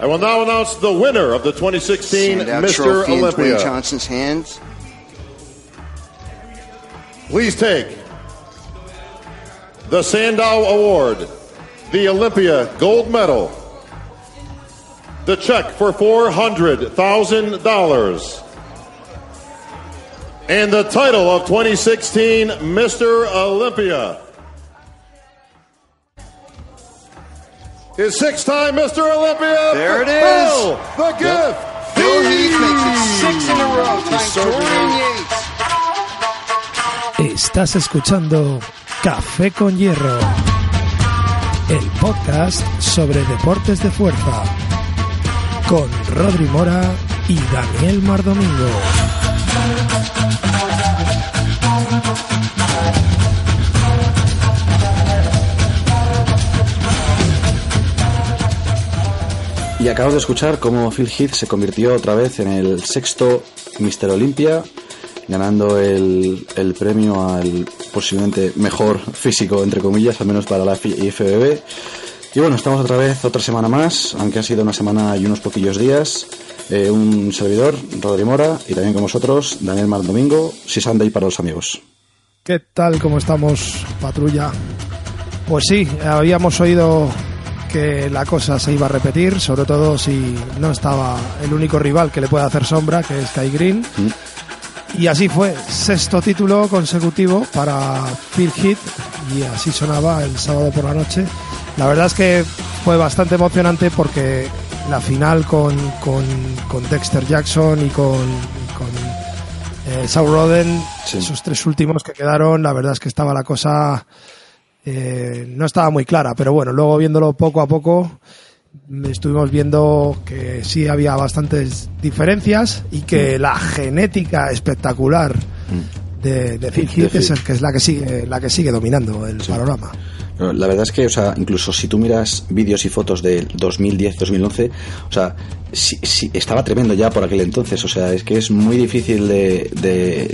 I will now announce the winner of the 2016 Mr. Olympia. Johnson's hands. Please take the Sandow Award, the Olympia Gold Medal, the check for $400,000, and the title of 2016 Mr. Olympia. Is six-time Mr. Olympia. There it is. Bill the gift. Bill Heath makes it six in a row, Dorian Yates. Estás escuchando Café con Hierro, el podcast sobre deportes de fuerza, con Rodri Mora y Daniel Mardomingo. Y acabamos de escuchar cómo Phil Heath se convirtió otra vez en el sexto Mr. Olympia, ganando el, el premio al posiblemente mejor físico, entre comillas, al menos para la IFBB. Y bueno, estamos otra vez, otra semana más, aunque ha sido una semana y unos poquillos días. Eh, un servidor, Rodri Mora, y también con vosotros, Daniel Mar Domingo, Si Sunday para los amigos. ¿Qué tal? ¿Cómo estamos, patrulla? Pues sí, habíamos oído que la cosa se iba a repetir, sobre todo si no estaba el único rival que le puede hacer sombra, que es Kai Green. Y así fue, sexto título consecutivo para Phil Heath y así sonaba el sábado por la noche. La verdad es que fue bastante emocionante porque la final con, con, con Dexter Jackson y con, con eh, Saul Roden, Sí. esos tres últimos que quedaron, la verdad es que estaba la cosa eh, no estaba muy clara, pero bueno, luego viéndolo poco a poco estuvimos viendo que sí había bastantes diferencias y que la genética espectacular de, de Phil Heath De es, el que es la que sigue la que sigue dominando el panorama. La verdad es que, o sea, incluso si tú miras vídeos y fotos del 2010-2011, o sea, sí, sí, estaba tremendo ya por aquel entonces, o sea, es que es muy difícil de,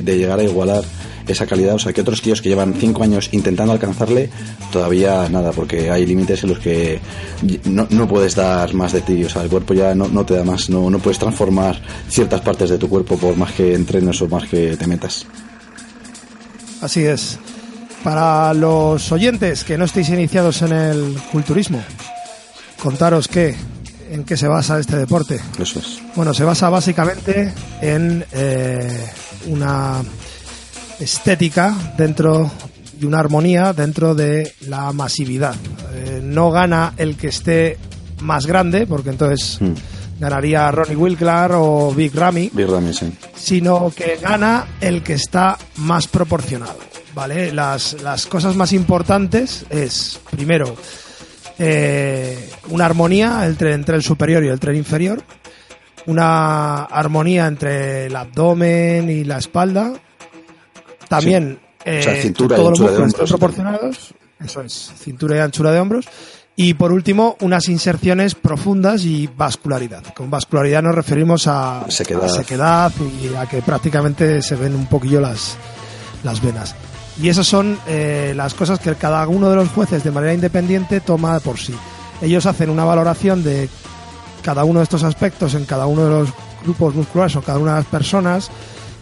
de- llegar a igualar esa calidad, o sea, que otros tíos que llevan cinco años intentando alcanzarle, todavía nada, porque hay límites en los que no, no puedes dar más de ti, o sea, el cuerpo ya no, no te da más, no, no puedes transformar ciertas partes de tu cuerpo por más que entrenes o más que te metas. Así es. Para los oyentes que no estéis iniciados en el culturismo, contaros qué, en qué se basa este deporte. Eso es. Bueno, se basa básicamente en eh, una estética dentro y una armonía dentro de la masividad. Eh, no gana el que esté más grande, porque entonces Mm. ganaría Ronnie Wilklar o Big Ramy, Big Ramy, sí. sino que gana el que está más proporcionado. ¿Vale? Las, las cosas más importantes es, primero, eh, una armonía entre, entre el superior y el tren inferior, una armonía entre el abdomen y la espalda, también O sea, eh, cintura todos los músculos estén hombros. proporcionados, eso es, cintura y anchura de hombros, y por último, unas inserciones profundas y vascularidad. Con vascularidad nos referimos a Sequedad. a sequedad y a que prácticamente se ven un poquillo las, las venas. Y esas son eh, las cosas que cada uno de los jueces de manera independiente toma por sí. Ellos hacen una valoración de cada uno de estos aspectos en cada uno de los grupos musculares o cada una de las personas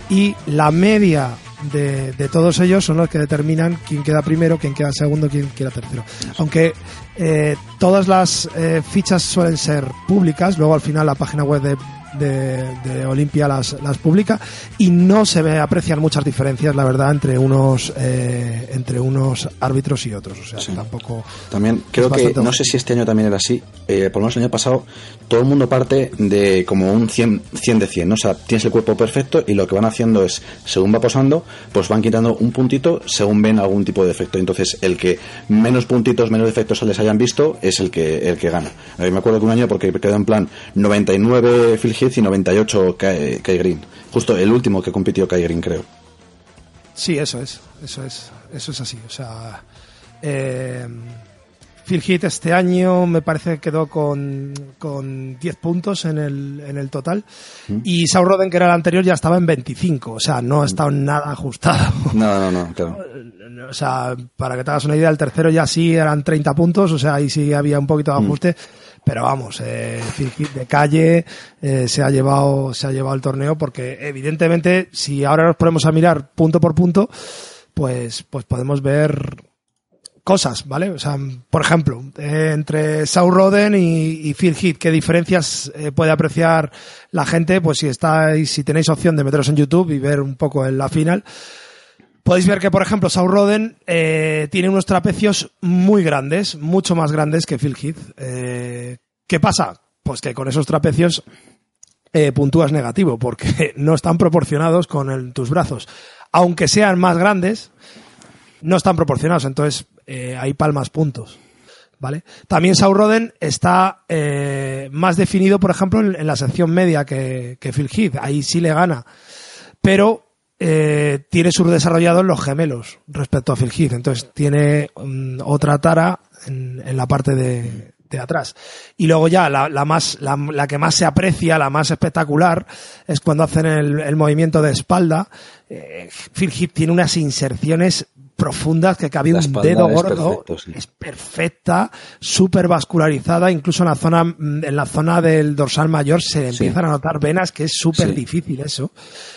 y la media de, de todos ellos son los que determinan quién queda primero, quién queda segundo, quién queda tercero. Aunque eh, todas las eh, fichas suelen ser públicas, luego al final la página web de, de, de Olimpia las, las publica y no se ve, aprecian muchas diferencias, la verdad, entre unos eh, entre unos árbitros y otros. O sea, Sí. tampoco. También creo que, no sé si este año también era así, eh, por lo menos el año pasado, todo el mundo parte de como un 100, 100 de 100, ¿no? O sea, tienes el cuerpo perfecto y lo que van haciendo es, según va posando, pues van quitando un puntito según ven algún tipo de defecto. Entonces, el que menos puntitos, menos defectos se les hayan visto, es el que, el que gana. Eh, me acuerdo que un año, porque quedó en plan 99 Phil Heath y 98 Kai, Kai Green. Justo el último que compitió Kai Green, creo. Sí, eso es, eso es, eso es así. O sea, eh, Phil Heath este año me parece que quedó con, con 10 puntos en el, en el total. Y Saul Roden, que era el anterior, ya estaba en 25. O sea, no ha estado nada ajustado. No, no, no, claro. O sea, para que te hagas una idea, el tercero ya sí eran 30 puntos, o sea, ahí sí había un poquito de ajuste. Pero vamos, eh, Heath de calle eh, se ha llevado se ha llevado el torneo porque evidentemente si ahora nos ponemos a mirar punto por punto, pues pues podemos ver cosas, ¿vale? O sea, por ejemplo, entre Saul Roden y, y, Phil Heath, ¿qué diferencias eh, puede apreciar la gente? Pues si estáis, si tenéis opción de meteros en YouTube y ver un poco en la final, podéis ver que, por ejemplo, Saul Roden eh, tiene unos trapecios muy grandes, mucho más grandes que Phil Heath. Eh, ¿Qué pasa? Pues que con esos trapecios eh, puntúas negativo, porque no están proporcionados con tus brazos. Aunque sean más grandes, no están proporcionados, entonces eh, hay palmas puntos. ¿Vale? También Sauroden está eh, más definido, por ejemplo, en, en la sección media que, que, Phil Heath. Ahí sí le gana. Pero eh, tiene subdesarrollados los gemelos respecto a Phil Heath. Entonces tiene um, otra tara en, la parte de, atrás. Y luego ya la, más, la, la, que más se aprecia, la más espectacular, es cuando hacen el, el movimiento de espalda. Eh, Phil Heath tiene unas inserciones profundas que cabía un dedo gordo perfecto, sí. es perfecta súper vascularizada incluso en la zona en la zona del dorsal mayor se Sí. empiezan a notar venas que es súper Sí. difícil eso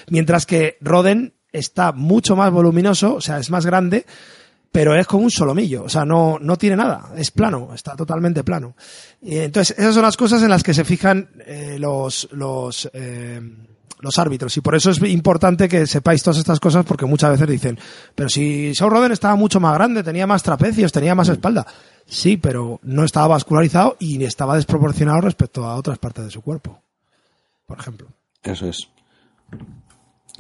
mientras que Roden está mucho más voluminoso o sea es más grande pero es como un solomillo, o sea, no, no tiene nada, es plano, está totalmente plano. Y entonces, esas son las cosas en las que se fijan eh, los, los, eh, los árbitros. Y por eso es importante que sepáis todas estas cosas, porque muchas veces dicen, pero si Saul Roden estaba mucho más grande, tenía más trapecios, tenía más espalda. Sí, pero no estaba vascularizado y estaba desproporcionado respecto a otras partes de su cuerpo. Por ejemplo. Eso es.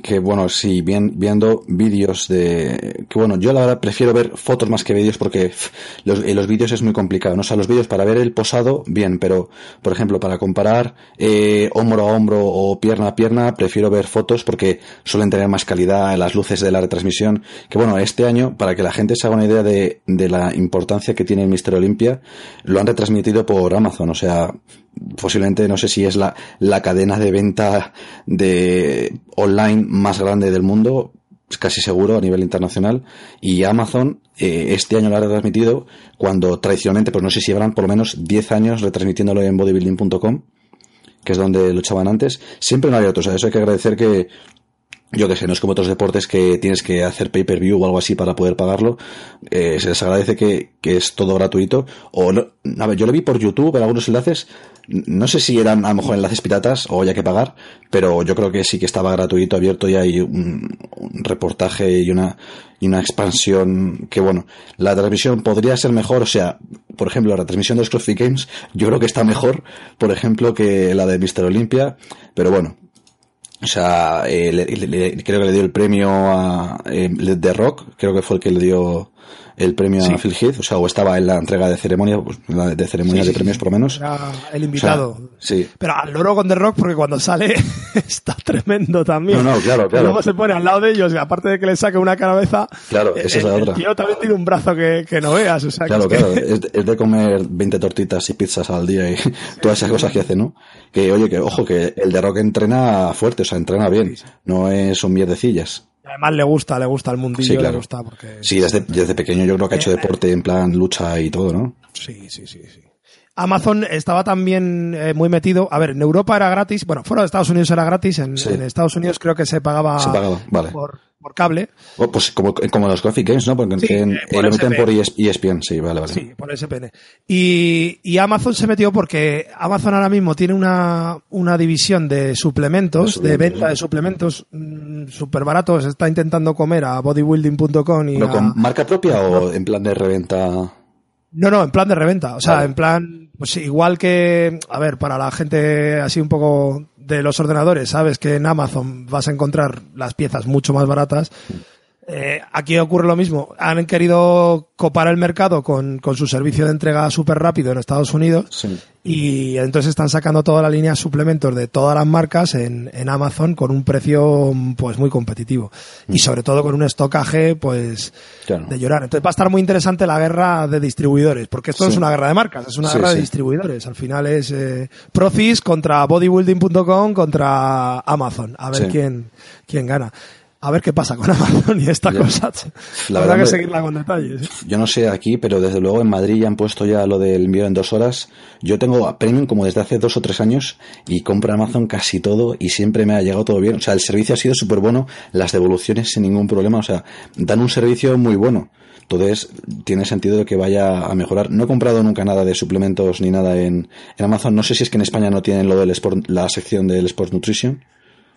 Que bueno, sí, bien, viendo vídeos de. Que bueno, yo la verdad prefiero ver fotos más que vídeos porque los, en los vídeos es muy complicado. ¿no? O sea, los vídeos para ver el posado, bien, pero por ejemplo, para comparar eh, hombro a hombro o pierna a pierna, prefiero ver fotos porque suelen tener más calidad las luces de la retransmisión. Que bueno, este año, para que la gente se haga una idea de, de la importancia que tiene el Mister Olimpia, lo han retransmitido por Amazon. O sea, posiblemente no sé si es la, la cadena de venta de online más grande del mundo, casi seguro a nivel internacional, y Amazon eh, este año lo ha retransmitido cuando tradicionalmente, pues no sé si habrán por lo menos 10 años retransmitiéndolo en bodybuilding.com, que es donde luchaban antes, siempre no había otros, o sea, eso hay que agradecer que yo que sé, no es como otros deportes que tienes que hacer pay-per-view o algo así para poder pagarlo. Eh, se les agradece que, que, es todo gratuito. O no, a ver, yo lo vi por YouTube en algunos enlaces. No sé si eran a lo mejor enlaces piratas o haya que pagar, pero yo creo que sí que estaba gratuito, abierto y hay un, reportaje y una, y una expansión que bueno, la transmisión podría ser mejor, o sea, por ejemplo, la transmisión de los CrossFit Games, yo creo que está mejor, por ejemplo, que la de Mr. Olympia, pero bueno, o sea, eh, le, creo que le dio el premio a eh, The Rock, creo que fue el que le dio el premio sí. a Phil Heath, o sea, o estaba en la entrega de ceremonia, pues, de ceremonia sí, de premios por lo menos. Era el invitado. O sea, sí. Pero al loro con The Rock porque cuando sale está tremendo también. No, no, claro, claro. Luego se pone al lado de ellos y aparte de que le saque una cabeza. Claro, esa el, es la otra. El tío también tiene un brazo que, que no veas, o sea, Claro, que claro, es, de, es de comer 20 tortitas y pizzas al día y todas esas cosas que hace, ¿no? Que, oye, que ojo, que el de Rock entrena fuerte, o sea, entrena bien, no es un mierdecillas. Además le gusta, le gusta el mundillo, sí, claro. le gusta porque... Sí, desde, desde pequeño yo creo que ha hecho deporte en plan lucha y todo, ¿no? Sí, sí, sí, sí. Amazon estaba también eh, muy metido. A ver, en Europa era gratis. Bueno, fuera de Estados Unidos era gratis. En, sí. en Estados Unidos creo que se pagaba, se pagaba vale. por, por cable. Oh, pues como, como los Coffee Games, ¿no? Porque sí, en, eh, por lo meten por ESPN, sí, vale, vale. Sí, por SPN. Y, y Amazon se metió porque Amazon ahora mismo tiene una, una división de suplementos, de, de venta de suplementos mmm, súper baratos. Está intentando comer a bodybuilding.com y ¿Pero a, con marca propia o en plan de reventa? No, no, en plan de reventa. O sea, vale. en plan, pues igual que, a ver, para la gente así un poco de los ordenadores, sabes que en Amazon vas a encontrar las piezas mucho más baratas. Eh, aquí ocurre lo mismo. Han querido copar el mercado con, con su servicio de entrega súper rápido en Estados Unidos sí. y entonces están sacando toda la línea de suplementos de todas las marcas en, en Amazon con un precio pues muy competitivo mm. y sobre todo con un estocaje pues claro. de llorar. Entonces va a estar muy interesante la guerra de distribuidores porque esto sí. es una guerra de marcas, es una sí, guerra de distribuidores. Al final es eh, Profis contra bodybuilding.com contra Amazon. A ver quién, quién gana. A ver qué pasa con Amazon y esta Ya. cosa. La verdad que seguirla con detalles. ¿eh? Yo no sé aquí, pero desde luego en Madrid ya han puesto ya lo del envío en dos horas. Yo tengo a Premium como desde hace dos o tres años y compro Amazon casi todo y siempre me ha llegado todo bien. O sea, el servicio ha sido súper bueno, las devoluciones sin ningún problema. O sea, dan un servicio muy bueno. Entonces, tiene sentido que vaya a mejorar. No he comprado nunca nada de suplementos ni nada en, en Amazon. No sé si es que en España no tienen lo del Sport, la sección del Sport Nutrition.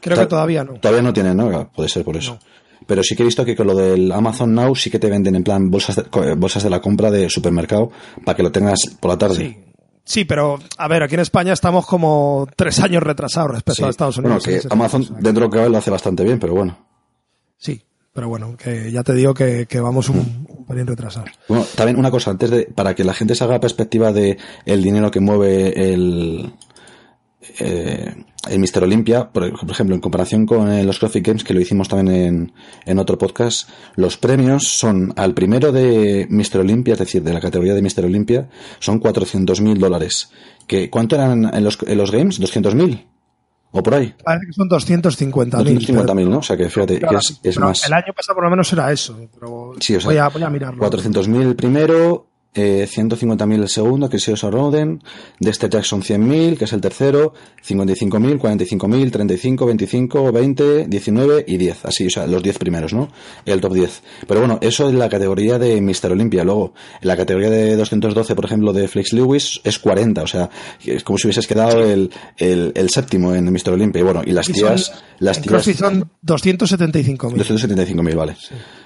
Creo Ta- que todavía no. Todavía no tienen, ¿no? Puede ser por eso. Pero sí que he visto que con lo del Amazon Now sí que te venden en plan bolsas de, co- bolsas de la compra de supermercado para que lo tengas por la tarde. Sí. Sí, pero a ver, aquí en España estamos como tres años retrasados respecto Sí. a Estados Bueno, Unidos. en que Amazon dentro de lo que lo hace bastante bien, pero bueno. Sí, pero bueno, que ya te digo que, que vamos un, un pelín retrasados. Bueno, también una cosa, antes de, para que la gente se haga perspectiva de el dinero que mueve el, eh, el Mister Olympia, por, por ejemplo, en comparación con eh, los CrossFit Games, que lo hicimos también en, en otro podcast, los premios son al primero de Mister Olympia, es decir, de la categoría de Mister Olympia, son 400 mil dólares. Que, ¿Cuánto eran en los, en los Games? ¿200 mil? ¿O por ahí? Parece que son 250.000. 250 mil, ¿no? O sea que fíjate, que es, más. El año pasado por lo menos era eso. Pero Sí, o sea, voy, a, voy a mirarlo. 400.000 el primero, eh, 150.000 el segundo, que es Roden, Dexter Jackson 100.000, que es el tercero, 55.000, 45.000, 35, 25, 20, 19 y 10. Así, o sea, los 10 primeros, ¿no? El top 10. Pero bueno, eso es la categoría de Mr. Olympia. Luego, en la categoría de 212, por ejemplo, de Flex Lewis, es 40. O sea, es como si hubieses quedado el, el, el séptimo en Mr. Olympia. Y bueno, y las Y son- tías, las en tías, son 275.000. 275.000, vale.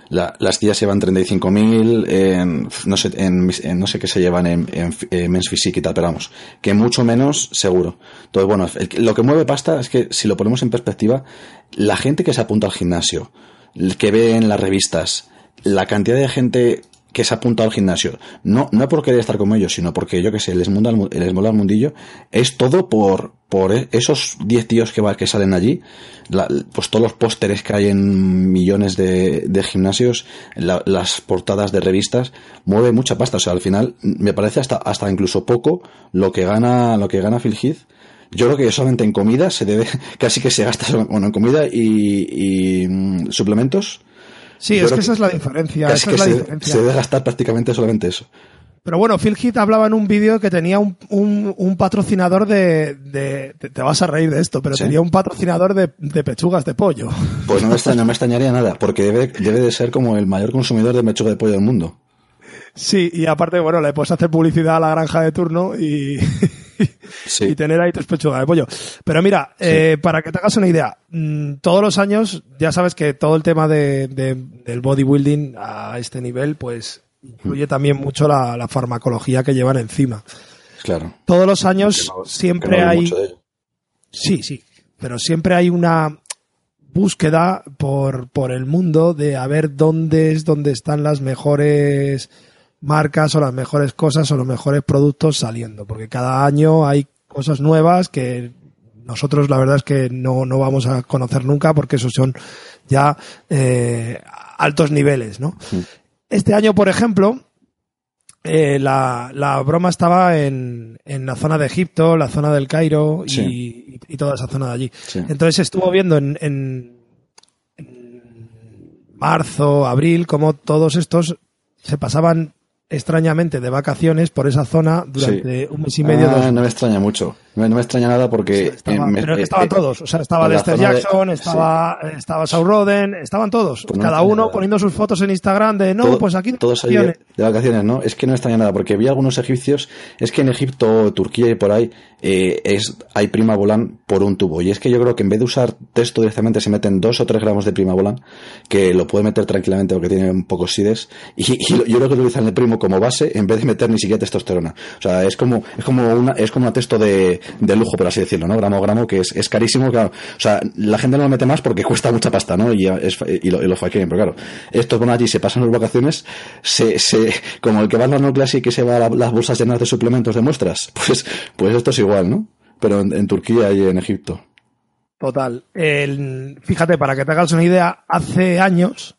La- las tías llevan 35.000 en, no sé, en, en no sé qué se llevan en, en, en Men's Physique y tal, pero vamos, que mucho menos seguro. Entonces, bueno, lo que mueve pasta es que si lo ponemos en perspectiva, la gente que se apunta al gimnasio, que ve en las revistas, la cantidad de gente que se apunta al gimnasio, no, no por querer estar como ellos, sino porque yo que sé, les, mola el les mola el mundillo, es todo por, por e- esos 10 tíos que, va- que salen allí, la- pues todos los pósteres que hay en millones de, de gimnasios, la- las portadas de revistas, mueve mucha pasta. O sea, al final me parece hasta, hasta incluso poco lo que gana, lo que gana Phil Heath. Yo creo que solamente en comida se debe, casi que se gasta, bueno, en comida y, y, mm, suplementos. Sí, Yo es que esa es la diferencia. Casi Esa que es la se, diferencia. se debe gastar prácticamente solamente eso. Pero bueno, Phil Heath hablaba en un vídeo que tenía un, un, un patrocinador de, de- te- Te vas a reír de esto, pero ¿Sí? tenía un patrocinador de, de pechugas de pollo. Pues no me, extraña- no me extrañaría nada, porque debe, debe de ser como el mayor consumidor de mechuga de pollo del mundo. Sí, y aparte, bueno, le puedes hacer publicidad a la granja de turno y, Sí. y tener ahí tus pechugas de pollo. Pero mira, eh, para que te hagas una idea, mm, todos los años, ya sabes que todo el tema de, de- del bodybuilding a este nivel, pues incluye también mucho la, la farmacología que llevan encima. Claro. Todos los años no- siempre no hay... mucho de ello. Sí, sí, pero siempre hay una búsqueda por, por el mundo de a ver dónde es donde están las mejores marcas o las mejores cosas o los mejores productos saliendo, porque cada año hay cosas nuevas que nosotros la verdad es que no, no vamos a conocer nunca porque esos son ya eh, altos niveles, ¿no? Este año, por ejemplo, eh, la, la broma estaba en, en la zona de Egipto, la zona del Cairo y, Sí. y toda esa zona de allí. Sí. Entonces estuvo viendo en, en- en marzo, abril, como todos estos se pasaban extrañamente de vacaciones por esa zona durante Sí. un mes y medio. Ah, dos no me extraña mucho. No me, no me extraña nada porque... estaba- me- pero es que eh, estaban eh, todos, o sea, estaba Lester de- Jackson, sí. estaba, estaba Saul Roden, estaban todos, Pues no cada uno nada. poniendo sus fotos en Instagram de no, todo- pues aquí todos ahí de, vacaciones". de vacaciones, ¿no? Es que no me extraña nada, porque vi algunos egipcios, es que en Egipto, Turquía y por ahí, eh, es, hay prima volan por un tubo. Y es que yo creo que en vez de usar texto directamente se meten dos o tres gramos de prima volan, que lo puede meter tranquilamente porque tiene un pocos sides, y, y yo creo que utilizan el primo como base en vez de meter ni siquiera testosterona. O sea, es como, es como una, es como un texto de, de lujo, por así decirlo, ¿no? Gramo a gramo, que es, es carísimo, claro. O sea, la gente no lo mete más porque cuesta mucha pasta, ¿no? Y, es, y lo, y pero claro, estos van allí, se pasan las vacaciones, se, se, como el que va a la No Classic y que se va a la- las bolsas llenas de suplementos de muestras, pues, pues esto es igual, ¿no? Pero en, en Turquía y en Egipto. Total. Fíjate, para que te hagas una idea, hace años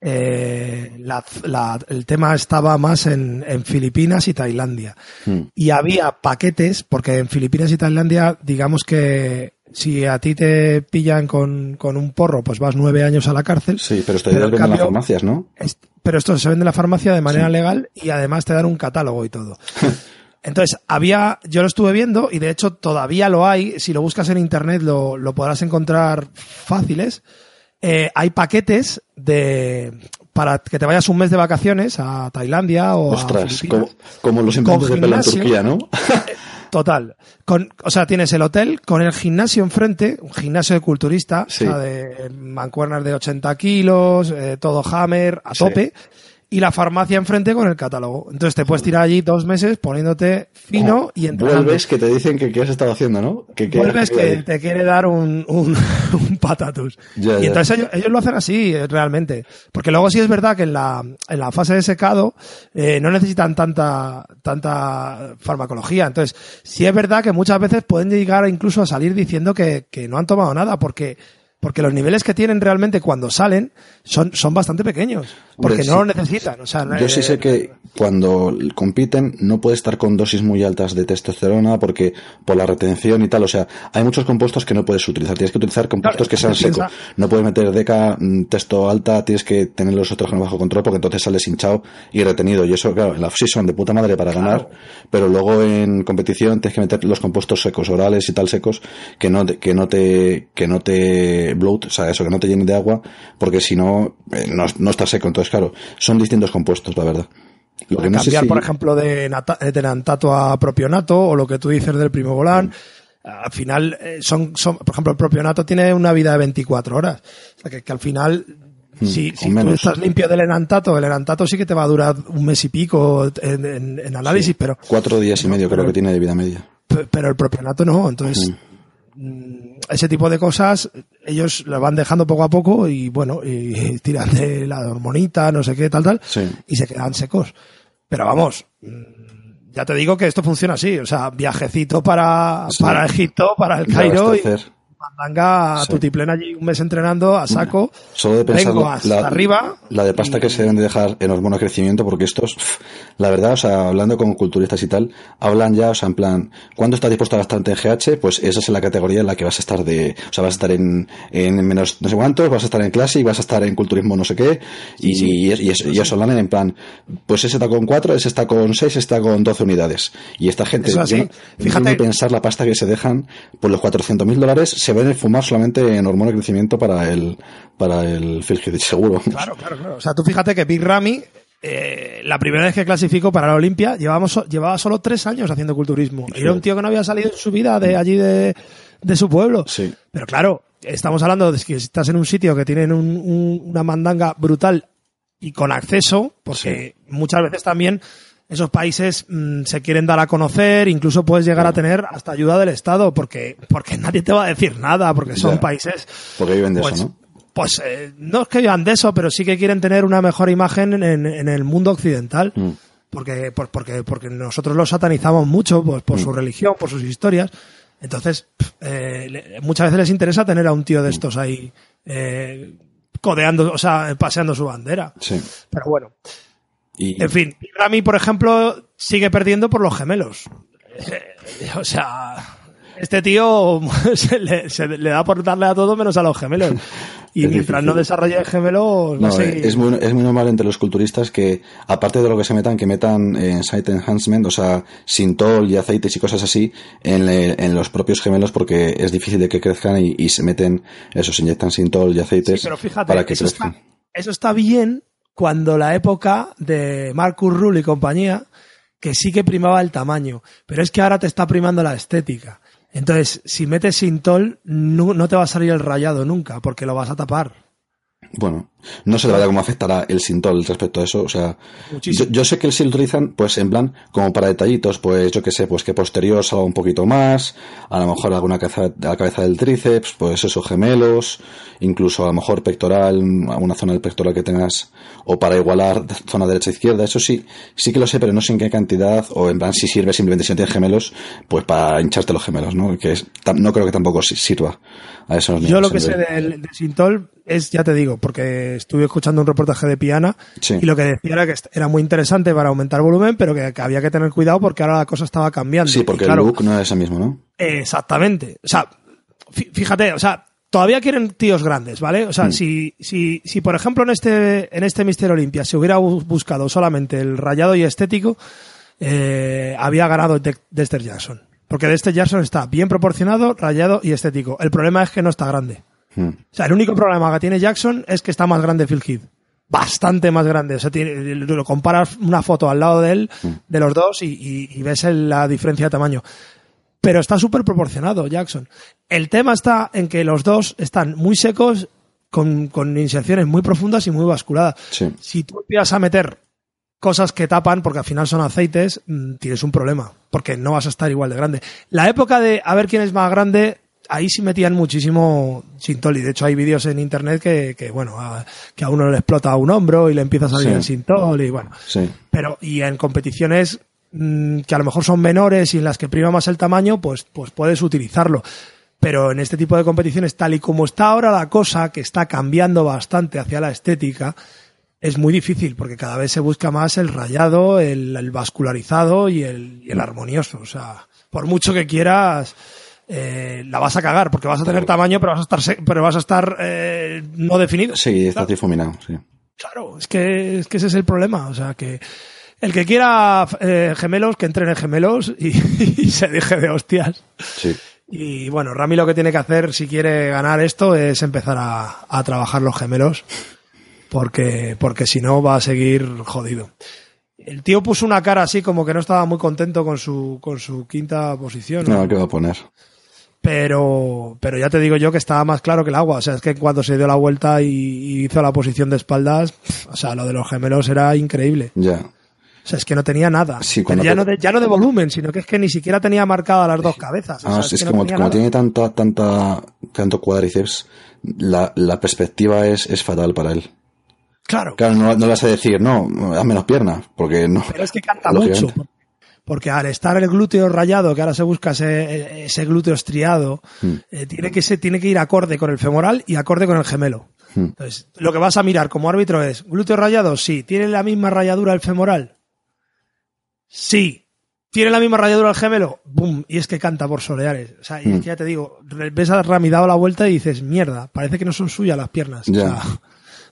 eh, la- la- el tema estaba más en, en Filipinas y Tailandia. Mm. Y había paquetes, porque en Filipinas y Tailandia, digamos que si a ti te pillan con, con un porro, pues vas nueve años a la cárcel. Sí, pero esto Pero ya en lo venden en las farmacias, ¿no? Es- pero esto se vende en la farmacia de manera legal y además te dan un catálogo y todo. Entonces, había, yo lo estuve viendo y de hecho todavía lo hay. Si lo buscas en internet lo, lo podrás encontrar fáciles. Eh, hay paquetes de, para que te vayas un mes de vacaciones a Tailandia o a Ostras, como, como los implantes de pelo en gimnasio. Turquía, ¿no? Total. Con, o sea, tienes el hotel con el gimnasio enfrente, un gimnasio de culturista, Sí. o sea, de mancuernas de 80 kilos, eh, todo hammer, a Sí. tope, y la farmacia enfrente con el catálogo. Entonces te puedes tirar allí dos meses poniéndote fino y entrenando. Vuelves que te dicen que qué has estado haciendo, ¿no? Que, que- Vuelves que te quiere dar un, un, un patatus. Ya, y ya. entonces ellos, ellos lo hacen así, eh, realmente. Porque luego sí es verdad que en la, en la fase de secado eh, no necesitan tanta, tanta farmacología. Entonces, sí es verdad que muchas veces pueden llegar incluso a salir diciendo que, que no han tomado nada, porque, porque los niveles que tienen realmente cuando salen son, son bastante pequeños. Porque no lo necesitan. O sea, Yo sí sé que cuando compiten no puede estar con dosis muy altas de testosterona porque por la retención y tal, o sea, hay muchos compuestos que no puedes utilizar. Tienes que utilizar compuestos Claro, que sean secos. No puedes meter deca, mm, testo alta, tienes que tener los estrógenos bajo control porque entonces sales hinchado y retenido. Y eso, claro, en la off-season de puta madre para ganar, pero luego en competición tienes que meter los compuestos secos, orales y tal secos, que no que no te, que no te bloat, o sea, eso, que no te llenen de agua, porque si no, eh, no, no está seco. Entonces, claro, son distintos compuestos, la verdad. Lo que no sé cambiar, si- por ejemplo, de, nata- de nantato a propionato o lo que tú dices del primo volán. Al final, eh, son, son, por ejemplo, el propionato tiene una vida de 24 horas. O sea, que, que al final, si, o si tú estás limpio del enantato, el enantato sí que te va a durar un mes y pico en, en- en análisis, pero, Cuatro días y medio creo que tiene de vida media. pe- pero el propionato no. Entonces, mm, ese tipo de cosas, ellos lo van dejando poco a poco y bueno, y, tiran de la hormonita, no sé qué, tal, tal, Sí. y se quedan secos. Pero vamos, ya te digo que esto funciona así, o sea, viajecito para, Sí. para Egipto, para el Cairo y. mandanga a Sí. tutiplén allí un mes entrenando a saco. Solo de pensar hasta arriba. la de pasta que se deben de dejar en hormona de crecimiento, porque estos, la verdad, o sea, hablando con culturistas y tal, hablan ya, o sea, en plan, ¿cuándo estás dispuesto a gastarte en GH? Pues esa es la categoría en la que vas a estar de, o sea, vas a estar en, en menos no sé cuántos, vas a estar en classic, vas a estar en culturismo no sé qué, y, y, eso, y eso hablan en plan, pues ese está con 4, ese está con 6, ese está con 12 unidades. Y esta gente, yo no- Fíjate- pensar la pasta que se dejan por los 400 mil dólares, se ven fumar solamente en hormona de crecimiento para el, para el seguro. Claro, claro, claro. O sea, tú fíjate que Big Ramy, eh, la primera vez que clasificó para la Olimpia, llevábamos, llevaba solo tres años haciendo culturismo. Sí. Era un tío que no había salido en su vida de allí de, de su pueblo. Sí. Pero claro, estamos hablando de que estás en un sitio que tienen un- un- una mandanga brutal y con acceso, porque muchas veces también esos países mm, se quieren dar a conocer, incluso puedes llegar a tener hasta ayuda del Estado, porque, porque nadie te va a decir nada, porque son Ya. países Porque viven de pues, eso, ¿no? Pues eh, no es que vivan de eso, pero sí que quieren tener una mejor imagen en, en el mundo occidental. Mm. Porque, pues, porque, porque nosotros los satanizamos mucho pues, por Mm. su religión, por sus historias. Entonces, eh, muchas veces les interesa tener a un tío de estos ahí eh, codeando, o sea, paseando su bandera. Sí. Pero bueno, Y, en fin, Rami, por ejemplo, sigue perdiendo por los gemelos. Eh, o sea, este tío se le, se le da por darle a todo menos a los gemelos. Y Es mientras difícil. no desarrolle gemelos, no, a seguir- es, muy, es muy normal entre los culturistas que, aparte de lo que se metan, que metan en site enhancement, o sea, sintol y aceites y cosas así, en, en los propios gemelos, porque es difícil de que crezcan y, y se meten, eso, se inyectan sintol y aceites Sí, pero fíjate, para que eso, crezcan. está, eso está bien cuando la época de Marcus Rule y compañía, que sí que primaba el tamaño, pero es que ahora te está primando la estética. Entonces, si metes sintol, no, no te va a salir el rayado nunca, porque lo vas a tapar. Bueno, no sé de verdad cómo afectará el sintol respecto a eso. O sea, yo, sé que el sí lo utilizan, pues en plan, como para detallitos, pues yo que sé, pues que posterior salga un poquito más, a lo mejor alguna cabeza, la cabeza del tríceps, pues esos gemelos, incluso a lo mejor pectoral, alguna zona del pectoral que tengas, o para igualar zona derecha-izquierda, eso sí, sí que lo sé, pero no sé en qué cantidad, o en plan si sirve simplemente si no tienes gemelos, pues para hincharte los gemelos, ¿no? Que es, no creo que tampoco si- sirva a esos Yo lo que sé el- del, del Sintol es, ya te digo, porque estuve escuchando un reportaje de Piana Sí. y lo que decía era que era muy interesante para aumentar volumen, pero que, que había que tener cuidado porque ahora la cosa estaba cambiando. Sí, porque claro, el look no es el mismo, ¿no? Exactamente. O sea, fí- fíjate, o sea, todavía quieren tíos grandes, ¿vale? O sea, si, si, si por ejemplo en este, en este Mister Olympia se hubiera bu- buscado solamente el rayado y estético, eh, había ganado De- Dexter Jackson. Porque Dexter Jackson está bien proporcionado, rayado y estético. El problema es que no está grande. Mm. O sea, el único problema que tiene Jackson es que está más grande Phil Heath. Bastante más grande. O sea, tiene- lo comparas una foto al lado de él, de los dos, y, y- y ves la diferencia de tamaño. Pero está súper proporcionado Jackson. El tema está en que los dos están muy secos, con, con inserciones muy profundas y muy basculadas. Sí. Si tú empiezas a meter cosas que tapan, porque al final son aceites, mm, tienes un problema, porque no vas a estar igual de grande. La época de a ver quién es más grande, ahí sí metían muchísimo sintol, y de hecho hay vídeos en internet que, que bueno, a, que a uno le explota un hombro y le empieza a salir Sí. el sintol, y bueno. Sí. Pero, y en competiciones mm, que a lo mejor son menores y en las que prima más el tamaño, pues, pues puedes utilizarlo. Pero en este tipo de competiciones, tal y como está ahora la cosa, que está cambiando bastante hacia la estética, es muy difícil porque cada vez se busca más el rayado, el, el vascularizado y el, y el armonioso. O sea, por mucho que quieras, eh, la vas a cagar porque vas a tener tamaño, pero vas a estar, pero vas a estar eh, no definido. Sí, está difuminado, sí. Claro, es que, es que ese es el problema. O sea, que el que quiera eh, gemelos, que entrene gemelos y, y se deje de hostias. Sí. Y bueno, Rami lo que tiene que hacer si quiere ganar esto es empezar a, a trabajar los gemelos. Porque, porque si no va a seguir jodido. El tío puso una cara así como que no estaba muy contento con su, con su quinta posición. ¿no? ¿qué va a poner? pero pero ya te digo yo que estaba más claro que el agua. O sea, es que cuando se dio la vuelta y, y hizo la posición de espaldas, o sea, lo de los gemelos era increíble. Ya. O sea, es que no tenía nada. Sí, ya, te- no de, ya no de volumen, sino que es que ni siquiera tenía marcadas las dos cabezas. O Ah, sea, es, que como, como tiene tanta, tanta, tanto cuádriceps, la, la perspectiva es, es fatal para él. Claro, Claro, no, no le vas a decir, no, hazme las piernas, porque no. pero es que canta mucho. Porque al estar el glúteo rayado, que ahora se busca ese, ese glúteo estriado, Hmm. eh, tiene, que se, tiene que ir acorde con el femoral y acorde con el gemelo. Hmm. Entonces, lo que vas a mirar como árbitro es, glúteo rayado, sí. ¿Tiene la misma rayadura el femoral? Sí. ¿Tiene la misma rayadura el gemelo? ¡Bum! Y es que canta por soleares. O sea, y es que ya te digo, ves a Rami dado la vuelta y dices, mierda, parece que no son suyas las piernas. O sea,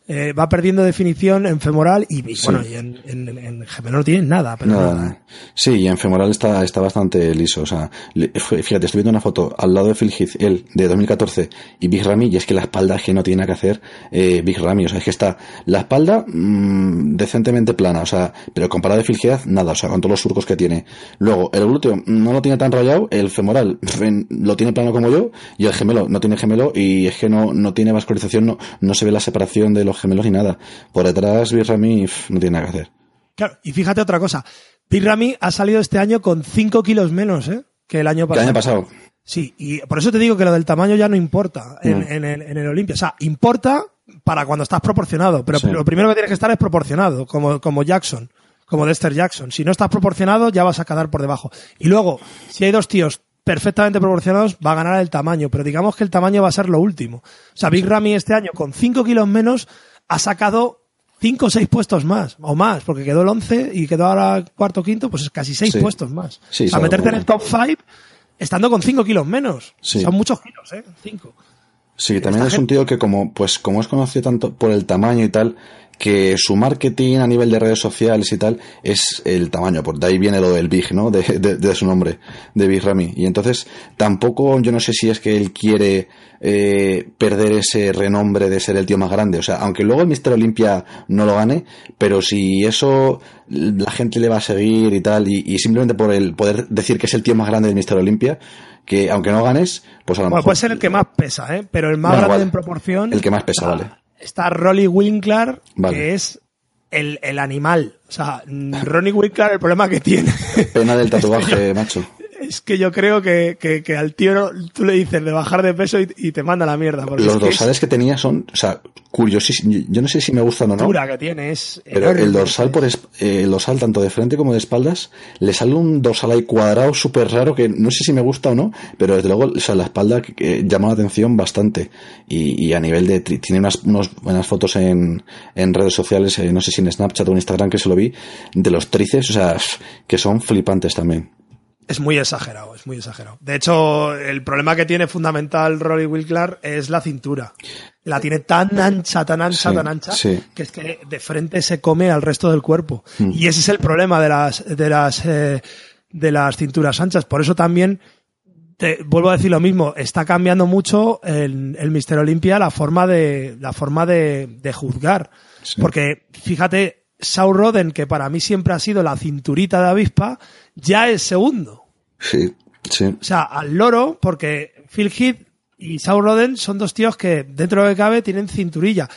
eh, va perdiendo definición en femoral y, y bueno, y en, en- en gemelo no tiene nada. Pero Nada. Sí, y en femoral está, está bastante liso. O sea, fíjate, estoy viendo una foto al lado de Phil Heath, él, de 2014, y Big Ramy, y es que la espalda es que no tiene nada que hacer eh, Big Ramy. O sea, es que está la espalda mm, decentemente plana, o sea, pero comparado de Phil Heath, nada, o sea, con todos los surcos que tiene. Luego, el glúteo no lo tiene tan rayado, el femoral lo tiene plano como yo, y el gemelo no tiene gemelo, y es que no, no tiene vascularización, no, no se ve la separación de los gemelos ni nada. Por detrás, pf, no tiene nada que hacer. Claro, y fíjate otra cosa. Big Ramy ha salido este año con 5 kilos menos ¿eh? que el año el pasado. año pasado. Sí, y por eso te digo que lo del tamaño ya no importa en, Mm. en el, en el Olimpia. O sea, importa para cuando estás proporcionado, pero Sí. lo primero que tienes que estar es proporcionado, como, como Jackson, como Dexter Jackson. Si no estás proporcionado, ya vas a quedar por debajo. Y luego, si hay dos tíos perfectamente proporcionados, va a ganar el tamaño, pero digamos que el tamaño va a ser lo último. O sea, Big Ramy este año con 5 kilos menos ha sacado 5 o 6 puestos más, o más, porque quedó el 11 y quedó ahora cuarto quinto, pues es casi 6 Sí. puestos más. Sí, o sea, meterte en el top 5 estando con 5 kilos menos. Sí. Son muchos kilos, ¿eh? 5. Sí, también Esta es un tío que como, pues, como es conocido tanto por el tamaño y tal, que su marketing a nivel de redes sociales y tal es el tamaño, por de ahí viene lo del Big, ¿no? De, de- de su nombre, de Big Ramy. Y entonces, tampoco, yo no sé si es que él quiere eh, perder ese renombre de ser el tío más grande. O sea, aunque luego el Mister Olympia no lo gane, pero si eso la gente le va a seguir y tal, y, y simplemente por el poder decir que es el tío más grande del Mister Olympia, que aunque no ganes, pues a lo Bueno, mejor puede ser el que más pesa, ¿eh? Pero el más grande igual. en proporción. El que más pesa, vale. Está Rolly Winkler, Vale. que es el, el animal. O sea, Ronnie Winkler, el problema que tiene Pena del tatuaje, macho. Es que yo creo que, que, que al tío no- tú le dices de bajar de peso y, y te manda a la mierda. Porque Los es que dorsales que tenía son, o sea, curiosísimos. Yo no sé si me gustan o no. dura que tiene, es Pero el dorsal por es- eh, el dorsal tanto de frente como de espaldas le sale un dorsal ahí cuadrado súper raro que no sé si me gusta o no, pero desde luego o sea, la espalda que, llama la atención bastante y, y a nivel de tiene unas, unos, unas fotos en, en redes sociales, eh, no sé si en Snapchat o en Instagram que se lo vi de los tríceps, o sea, que son flipantes también. Es muy exagerado, es muy exagerado. De hecho, el problema que tiene fundamental Rory Wilklar es la cintura. La tiene tan ancha, tan ancha, Sí, tan ancha, sí. que es que de frente se come al resto del cuerpo. Mm. Y ese es el problema de las, de las, eh, de las cinturas anchas. Por eso también, te, vuelvo a decir lo mismo, está cambiando mucho el, el Mister Olympia la forma de, la forma de, de juzgar. Sí. Porque, fíjate, Saul Roden, que para mí siempre ha sido la cinturita de avispa, ya es segundo. Sí, sí. O sea, al loro, porque Phil Heath y Saul Roden son dos tíos que, dentro de lo que cabe, tienen cinturilla.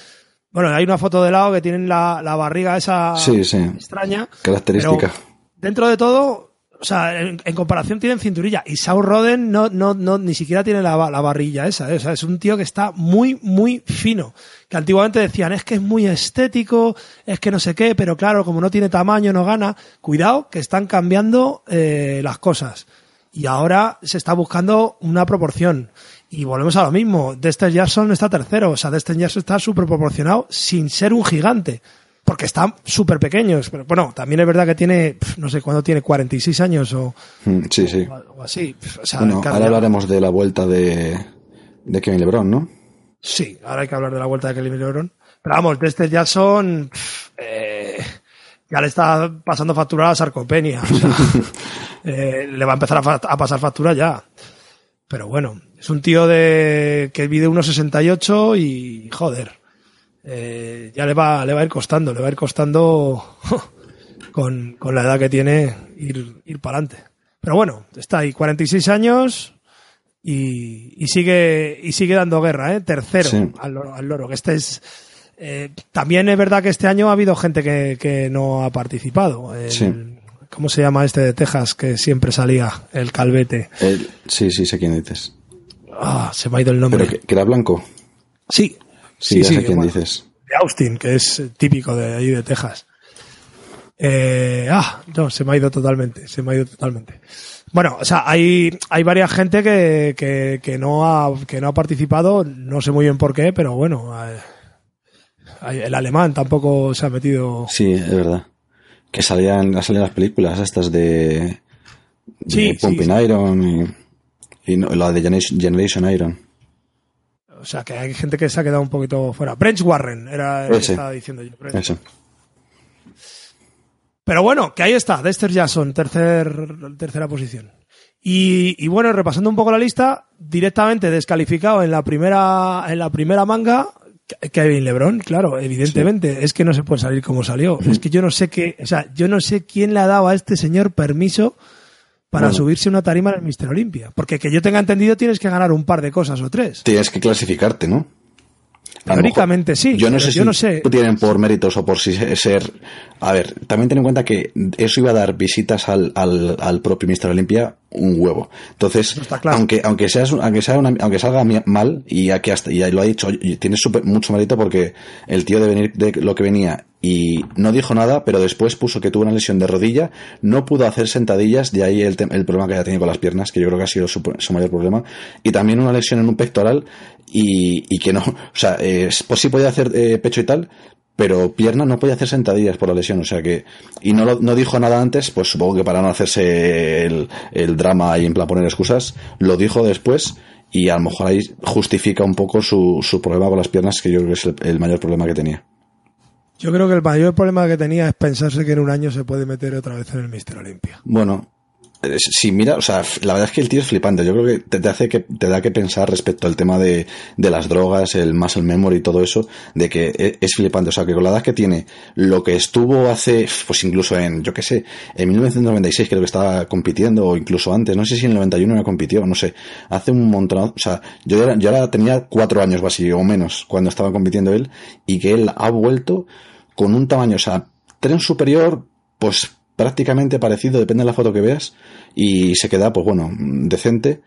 Bueno, hay una foto de lado que tienen la, la barriga esa Sí, sí. extraña. Característica. pero dentro de todo, o sea, en, comparación tienen cinturilla. Y Saul Roden no, no, no, ni siquiera tiene la, la barrilla esa. ¿eh? O sea, es un tío que está muy, muy fino. Que antiguamente decían, es que es muy estético, es que no sé qué, pero claro, como no tiene tamaño, no gana. Cuidado, que están cambiando eh, las cosas. Y ahora se está buscando una proporción. Y volvemos a lo mismo. Dexter Jackson está tercero. O sea, Dexter Jackson está súper proporcionado sin ser un gigante. Porque están súper pequeños. Pero bueno, también es verdad que tiene, no sé cuándo tiene, 46 años o, Mm, Sí, sí. o así. Pf, O sea, Bueno, cambia- ahora hablaremos de la vuelta de, de Kevin LeBron, ¿no? Sí, ahora hay que hablar de la vuelta de Kelly LeBron. Pero vamos, Dexter Jackson pf, eh, ya le está pasando factura a la sarcopenia. O sea, eh, le va a empezar a pasar factura ya. Pero bueno, es un tío de que mide 1,68 y joder. Eh, ya le va, le va a ir costando, le va a ir costando con, con la edad que tiene ir, ir para adelante. Pero bueno, está ahí, 46 años y, y sigue y sigue dando guerra, ¿eh? Tercero Sí. al, loro, al loro, que este es eh, también es verdad que este año ha habido gente que, que no ha participado. El- Sí. ¿Cómo se llama este de Texas que siempre salía? El calvete. El- sí, sí, sé quién dices. Ah, se me ha ido el nombre. Pero que, que era blanco. Sí, Sí, ya sé quién bueno, dices. De Austin, que es típico de ahí de Texas. Eh, ah, no, se me ha ido totalmente, se me ha ido totalmente. Bueno, o sea, hay, hay varias gente que, que, que no ha, que no ha participado, no sé muy bien por qué, pero bueno, eh, el alemán tampoco se ha metido. Sí, es verdad. Que salían, salían las películas estas de, de Sí, Pumping sí, Iron y, y no, la de Generation Iron. O sea, que hay gente que se ha quedado un poquito fuera. Brent Warren era el que Ese. estaba diciendo yo. Brent. Eso. Pero bueno, que ahí está, Dexter Jackson, tercer, tercera posición. Y, y bueno, repasando un poco la lista, directamente descalificado en la primera, en la primera manga, Ke- Kevin Lebron, claro, evidentemente, es que no se puede salir como salió. Es que yo no sé qué, o sea, yo no sé quién le ha dado a este señor permiso para Bueno. subirse una tarima en el Mister Olympia. Porque que yo tenga entendido tienes que ganar un par de cosas o tres. Tienes que clasificarte, ¿no? Teóricamente sí, Yo no sé yo si no sé. tienen por méritos o por si ser. A ver, también ten en cuenta que eso iba a dar visitas al, al, al propio Mister Olimpia un huevo. Entonces, claro. aunque aunque seas aunque sea una- aunque salga mal y aquí hasta y lo ha dicho, tiene súper- mucho mérito porque el tío de venir de lo que venía y no dijo nada, pero después puso que tuvo una lesión de rodilla, no pudo hacer sentadillas, de ahí el, el problema que haya tenido con las piernas, que yo creo que ha sido su, mayor problema, y también una lesión en un pectoral y, y que no, o sea, eh, pues sí podía hacer eh, pecho y tal, pero pierna no podía hacer sentadillas por la lesión, o sea que, y no, lo- no dijo nada antes, pues supongo que para no hacerse el, el drama y en plan poner excusas, lo dijo después y a lo mejor ahí justifica un poco su, su problema con las piernas, que yo creo que es el mayor problema que tenía. Yo creo que el mayor problema que tenía es pensarse que en un año se puede meter otra vez en el Mister Olympia. Bueno, eh, sí, mira, o sea, la verdad es que el tío es flipante. Yo creo que te, hace que te da que pensar respecto al tema de, de las drogas, el muscle memory y todo eso, de que e- es flipante. O sea, que con la edad que tiene, lo que estuvo hace, pues incluso en, yo qué sé, en 1996 creo que estaba compitiendo, o incluso antes, no sé si en el 91 ya compitió, no sé, hace un montón, o sea, yo yo ya tenía cuatro años o o menos, cuando estaba compitiendo él, y que él ha vuelto con un tamaño, o sea, tren superior, pues prácticamente parecido, depende de la foto que veas, y se queda, pues bueno, decente,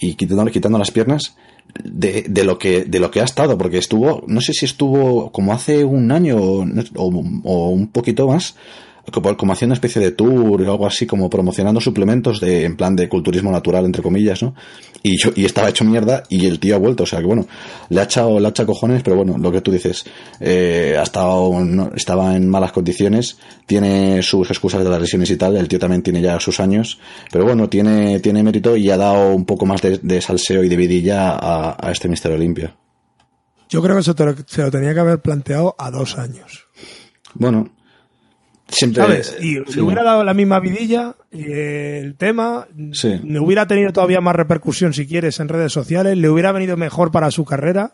y quitando, quitando las piernas, de, de lo que, de lo que ha estado, porque estuvo, no sé si estuvo como hace un año o, o- o un poquito más, como, haciendo una especie de tour o algo así, como promocionando suplementos de, en plan de culturismo natural, entre comillas, ¿no? Y yo, y estaba hecho mierda y el tío ha vuelto, o sea que bueno, le ha echado, le ha echado cojones, pero bueno, lo que tú dices, eh, ha estado, no- estaba en malas condiciones, tiene sus excusas de las lesiones y tal, el tío también tiene ya sus años, pero bueno, tiene, tiene mérito y ha dado un poco más de, de salseo y de vidilla a, a este Mister Olimpia. Yo creo que eso te lo- se lo tenía que haber planteado a dos años. Bueno, siempre. ¿Sabes? Y sí, le hubiera dado la misma vidilla eh, el tema, Sí. le hubiera tenido todavía más repercusión si quieres en redes sociales, le hubiera venido mejor para su carrera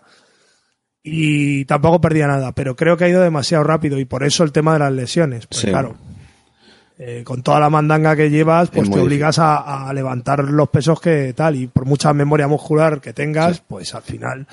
y tampoco perdía nada, pero creo que ha ido demasiado rápido y por eso el tema de las lesiones. Pues Sí. claro, eh, con toda la mandanga que llevas, pues Es te obligas a, a levantar los pesos que tal y por mucha memoria muscular que tengas, pues al final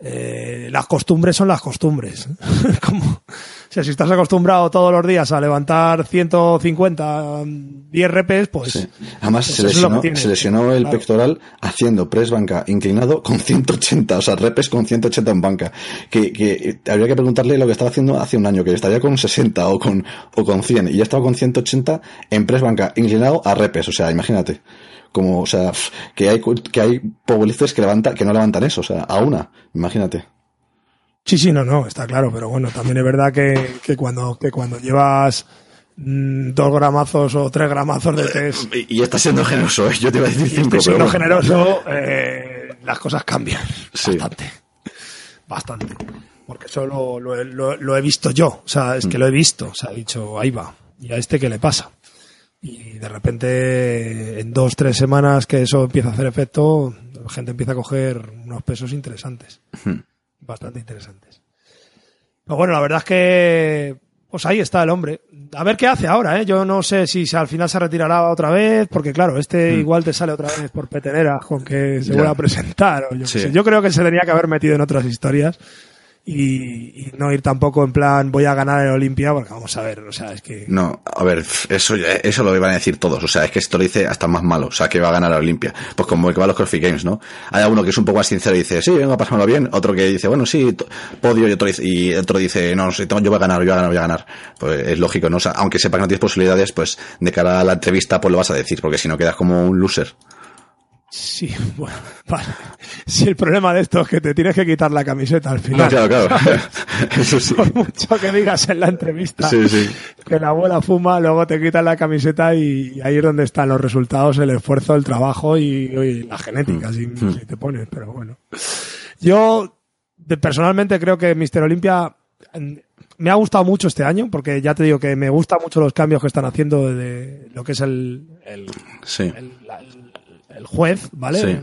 eh, las costumbres son las costumbres. Como, o sea, si estás acostumbrado todos los días a levantar 150, 10 repes, pues Sí. Además, pues se lesionó, tiene. se lesionó el Claro. pectoral haciendo press banca inclinado con 180, o sea, repes con 180 en banca. Que, que habría que preguntarle lo que estaba haciendo hace un año, que estaría con 60 o con, o con 100, y ya estaba con 180 en press banca inclinado a repes, o sea, imagínate. Como, o sea, que hay, que hay powerlifters que levanta, que no levantan eso, o sea, a una, imagínate. Sí, sí, no, no, está claro, pero bueno, también es verdad que, que cuando, que cuando llevas mm, dos gramazos o tres gramazos de test Y, y está siendo generoso, ¿eh? yo te iba a decir cinco, estoy siendo bueno. generoso, eh, las cosas cambian Sí. bastante. Bastante. Porque eso lo, lo- lo he visto yo. O sea, es que lo he visto. O sea, he dicho, ahí va. ¿Y a este qué le pasa? Y de repente, en dos, tres semanas que eso empieza a hacer efecto, la gente empieza a coger unos pesos interesantes. Bastante interesantes. Pero bueno, la verdad es que, pues ahí está el hombre. A ver qué hace ahora, ¿eh? Yo no sé si al final se retirará otra vez, porque claro, este igual te sale otra vez por peteneras con que se vuelva a presentar. O yo, Sí. sé. yo creo que se tenía que haber metido en otras historias y, y no ir tampoco en plan voy a ganar el Olimpia, porque vamos a ver, o sea, es que... No, a ver, eso, eso lo iban a decir todos. O sea, es que esto lo dice hasta más malo. O sea, que va a ganar a Olimpia. Pues como el que va a los CrossFit Games, ¿no? Hay alguno que es un poco más sincero y dice, sí, vengo a pasármelo bien. Otro que dice, bueno, sí, podio. Y otro dice, y otro dice no, yo voy a ganar, yo voy a ganar, voy a ganar. Pues es lógico, ¿no? O sea, aunque sepa que no tienes posibilidades, pues de cara a la entrevista, pues lo vas a decir, porque si no quedas como un loser. Sí, bueno, vale. Si el problema de esto es que te tienes que quitar la camiseta al No, final. claro, claro. eso sí. Por mucho que digas en la entrevista Sí, sí. que la abuela fuma, luego te quitan la camiseta y ahí es donde están los resultados, el esfuerzo, el trabajo y, y la genética, si, si te pones, pero bueno. Yo personalmente creo que Mister Olimpia mm, me ha gustado mucho este año, porque ya te digo que me gustan mucho los cambios que están haciendo de lo que es el, el, Sí. el, la- el- juez, ¿vale? Sí.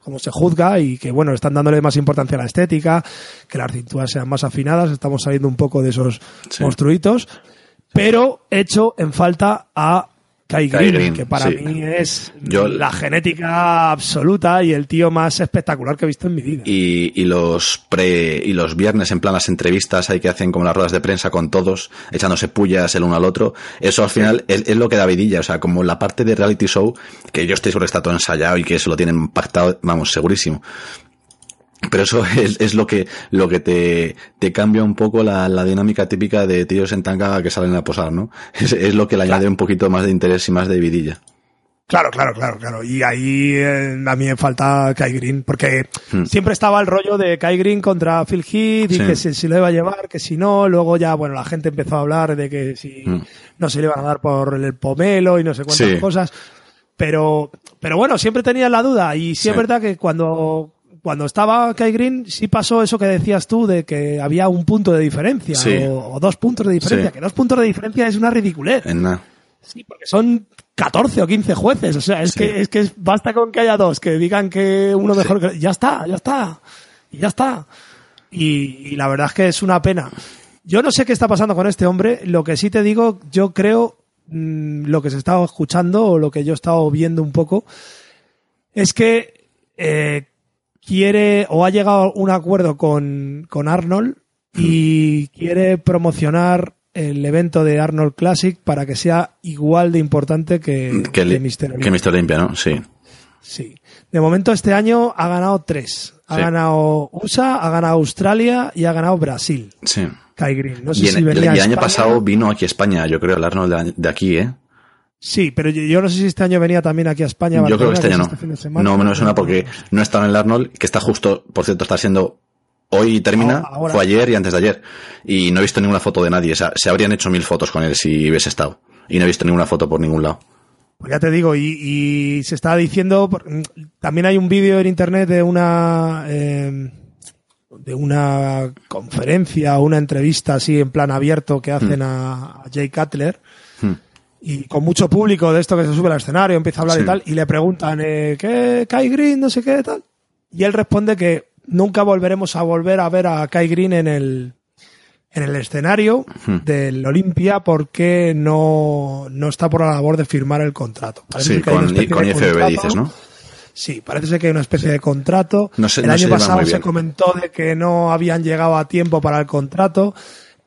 Cómo se juzga y que, bueno, están dándole más importancia a la estética, que las cinturas sean más afinadas, estamos saliendo un poco de esos Sí. monstruitos, pero hecho en falta a Kai Kai Green, Green, que para sí. mí es Yo- la genética absoluta y el tío más espectacular que he visto en mi vida. Y, y los pre y los viernes en plan las entrevistas hay que hacen como las ruedas de prensa con todos echándose pullas el uno al otro eso al final es, es lo que da vidilla o sea como la parte de reality show que yo estoy seguro que está todo ensayado y que eso lo tienen pactado vamos segurísimo pero eso es, es lo que lo que te, te cambia un poco la, la dinámica típica de tíos en tanga que salen a posar no es, es lo que le añade un poquito más de interés y más de vidilla Claro, claro, claro, claro. Y ahí eh, a mí me falta Kai Green, porque Hmm. siempre estaba el rollo de Kai Green contra Phil Heath y Sí. que si, si lo iba a llevar, que si no, luego ya, bueno, la gente empezó a hablar de que si Hmm. no se le iban a dar por el pomelo y no sé cuántas Sí. cosas. Pero, pero bueno, siempre tenía la duda y sí, Sí. es verdad que cuando, cuando estaba Kai Green sí pasó eso que decías tú de que había un punto de diferencia Sí. o, o dos puntos de diferencia, Sí. que dos puntos de diferencia es una ridiculez. en nada Sí, porque son 14 o 15 jueces. O sea, es Sí. que, es que basta con que haya dos que digan que uno mejor que. Ya está, ya está. Y ya está. Y, y la verdad es que es una pena. Yo no sé qué está pasando con este hombre. Lo que sí te digo, yo creo, mm, lo que se está escuchando o lo que yo he estado viendo un poco, es que eh, quiere o ha llegado a un acuerdo con, con Arnold y quiere promocionar el evento de Arnold Classic para que sea igual de importante que, que, que Mr. que Mr. Olympia no sí Sí. De momento este año ha ganado tres. Ha Sí. ganado USA, ha ganado Australia y ha ganado Brasil. Sí. Kai Green. No sé Y, si y venía el a año España. pasado vino aquí a España, yo creo, el Arnold de aquí, ¿eh? Sí, pero yo, yo no sé si este año venía también aquí a España. Yo creo que este año es fin de no. semana. No, me suena porque no está en el Arnold, que está justo, por cierto, está siendo hoy termina, Ahora- ahora. fue ayer y antes de ayer. Y no he visto ninguna foto de nadie. O sea, se habrían hecho mil fotos con él si hubiese estado. Y no he visto ninguna foto por ningún lado. Pues ya te digo, y, y se está diciendo, también hay un vídeo en internet de una eh, de una conferencia o una entrevista así en plan abierto que hacen a, a Jay Cutler Hmm. Y con mucho público de esto que se sube al escenario, empieza a hablar Sí. y tal, y le preguntan, eh, ¿qué Kai Green, no sé qué tal? Y él responde que nunca volveremos a volver a ver a Kai Green en el en el escenario del Olimpia porque no, no está por la labor de firmar el contrato. Parece Sí, que con, con de IFBB contrato. dices, ¿no? Sí, parece ser que hay una especie de contrato. No se- el no año pasado se comentó de que no habían llegado a tiempo para el contrato.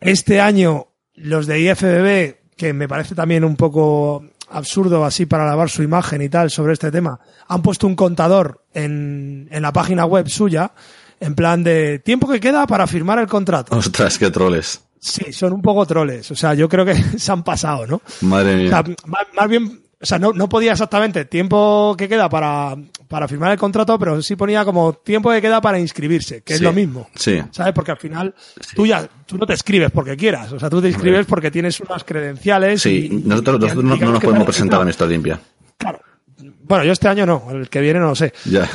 Este año los de IFBB, que me parece también un poco absurdo así para lavar su imagen y tal sobre este tema, han puesto un contador en, en la página web suya en plan de tiempo que queda para firmar el contrato. Ostras, qué troles. Sí, son un poco troles. O sea, yo creo que se han pasado, ¿no? Madre O mía. sea, más, más bien, o sea, no, no podía exactamente tiempo que queda para, para firmar el contrato, pero sí ponía como tiempo que queda para inscribirse, que es lo mismo. sí. ¿Sabes? Porque al final tú ya, tú no te escribes porque quieras. O sea, tú te inscribes porque tienes unas credenciales. Sí, y- nosotros, y- nosotros no, no nos podemos presentar a Mr. Limpia. Claro. Bueno, yo este año no, el que viene no lo sé. Ya.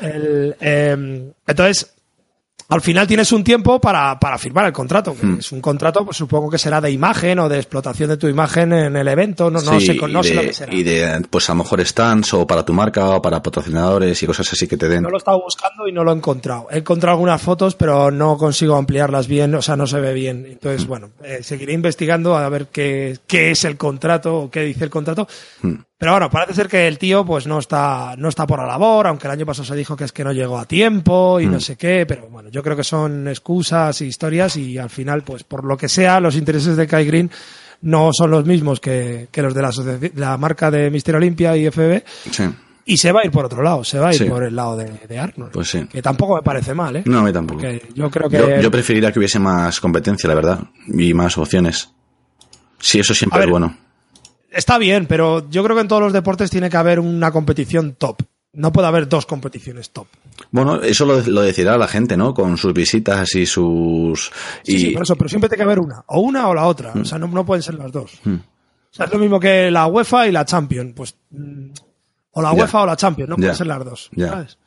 El, eh, entonces, al final tienes un tiempo para, para firmar el contrato. que Hmm. Es un contrato, pues supongo que será de imagen o de explotación de tu imagen en el evento. No, no Sí, sé, no sé lo que será. y de, pues a lo mejor stands o para tu marca o para patrocinadores y cosas así que te den. No lo he estado buscando y no lo he encontrado. He encontrado algunas fotos, pero no consigo ampliarlas bien, o sea, no se ve bien. Entonces, Hmm. bueno, eh, seguiré investigando a ver qué, qué es el contrato o qué dice el contrato. Hmm. Pero bueno, parece ser que el tío pues no está, no está por la labor, aunque el año pasado se dijo que es que no llegó a tiempo y no sé qué, pero bueno, yo creo que son excusas y historias y al final, pues por lo que sea, los intereses de Kai Green no son los mismos que, que los de la, marca de Mister Olympia y FB. Sí. Y se va a ir por otro lado, se va a ir Sí. por el lado de, de Arnold. Pues sí. Que tampoco me parece mal, ¿eh? No, a mí tampoco. Porque yo creo que. Yo, yo preferiría que hubiese más competencia, la verdad, y más opciones. Sí, eso siempre A ver, es bueno. Está bien, pero yo creo que en todos los deportes tiene que haber una competición top. No puede haber dos competiciones top. Bueno, eso lo, lo decidirá la gente, ¿no? Con sus visitas y sus... Sí, y, sí, por eso, pero siempre tiene que haber una. O una o la otra. Mm. O sea, no, no pueden ser las dos. O sea, es lo mismo que la UEFA y la Champions. Pues. mm, O la Ya. UEFA o la Champions, no pueden ser las dos. Ya. ¿sabes?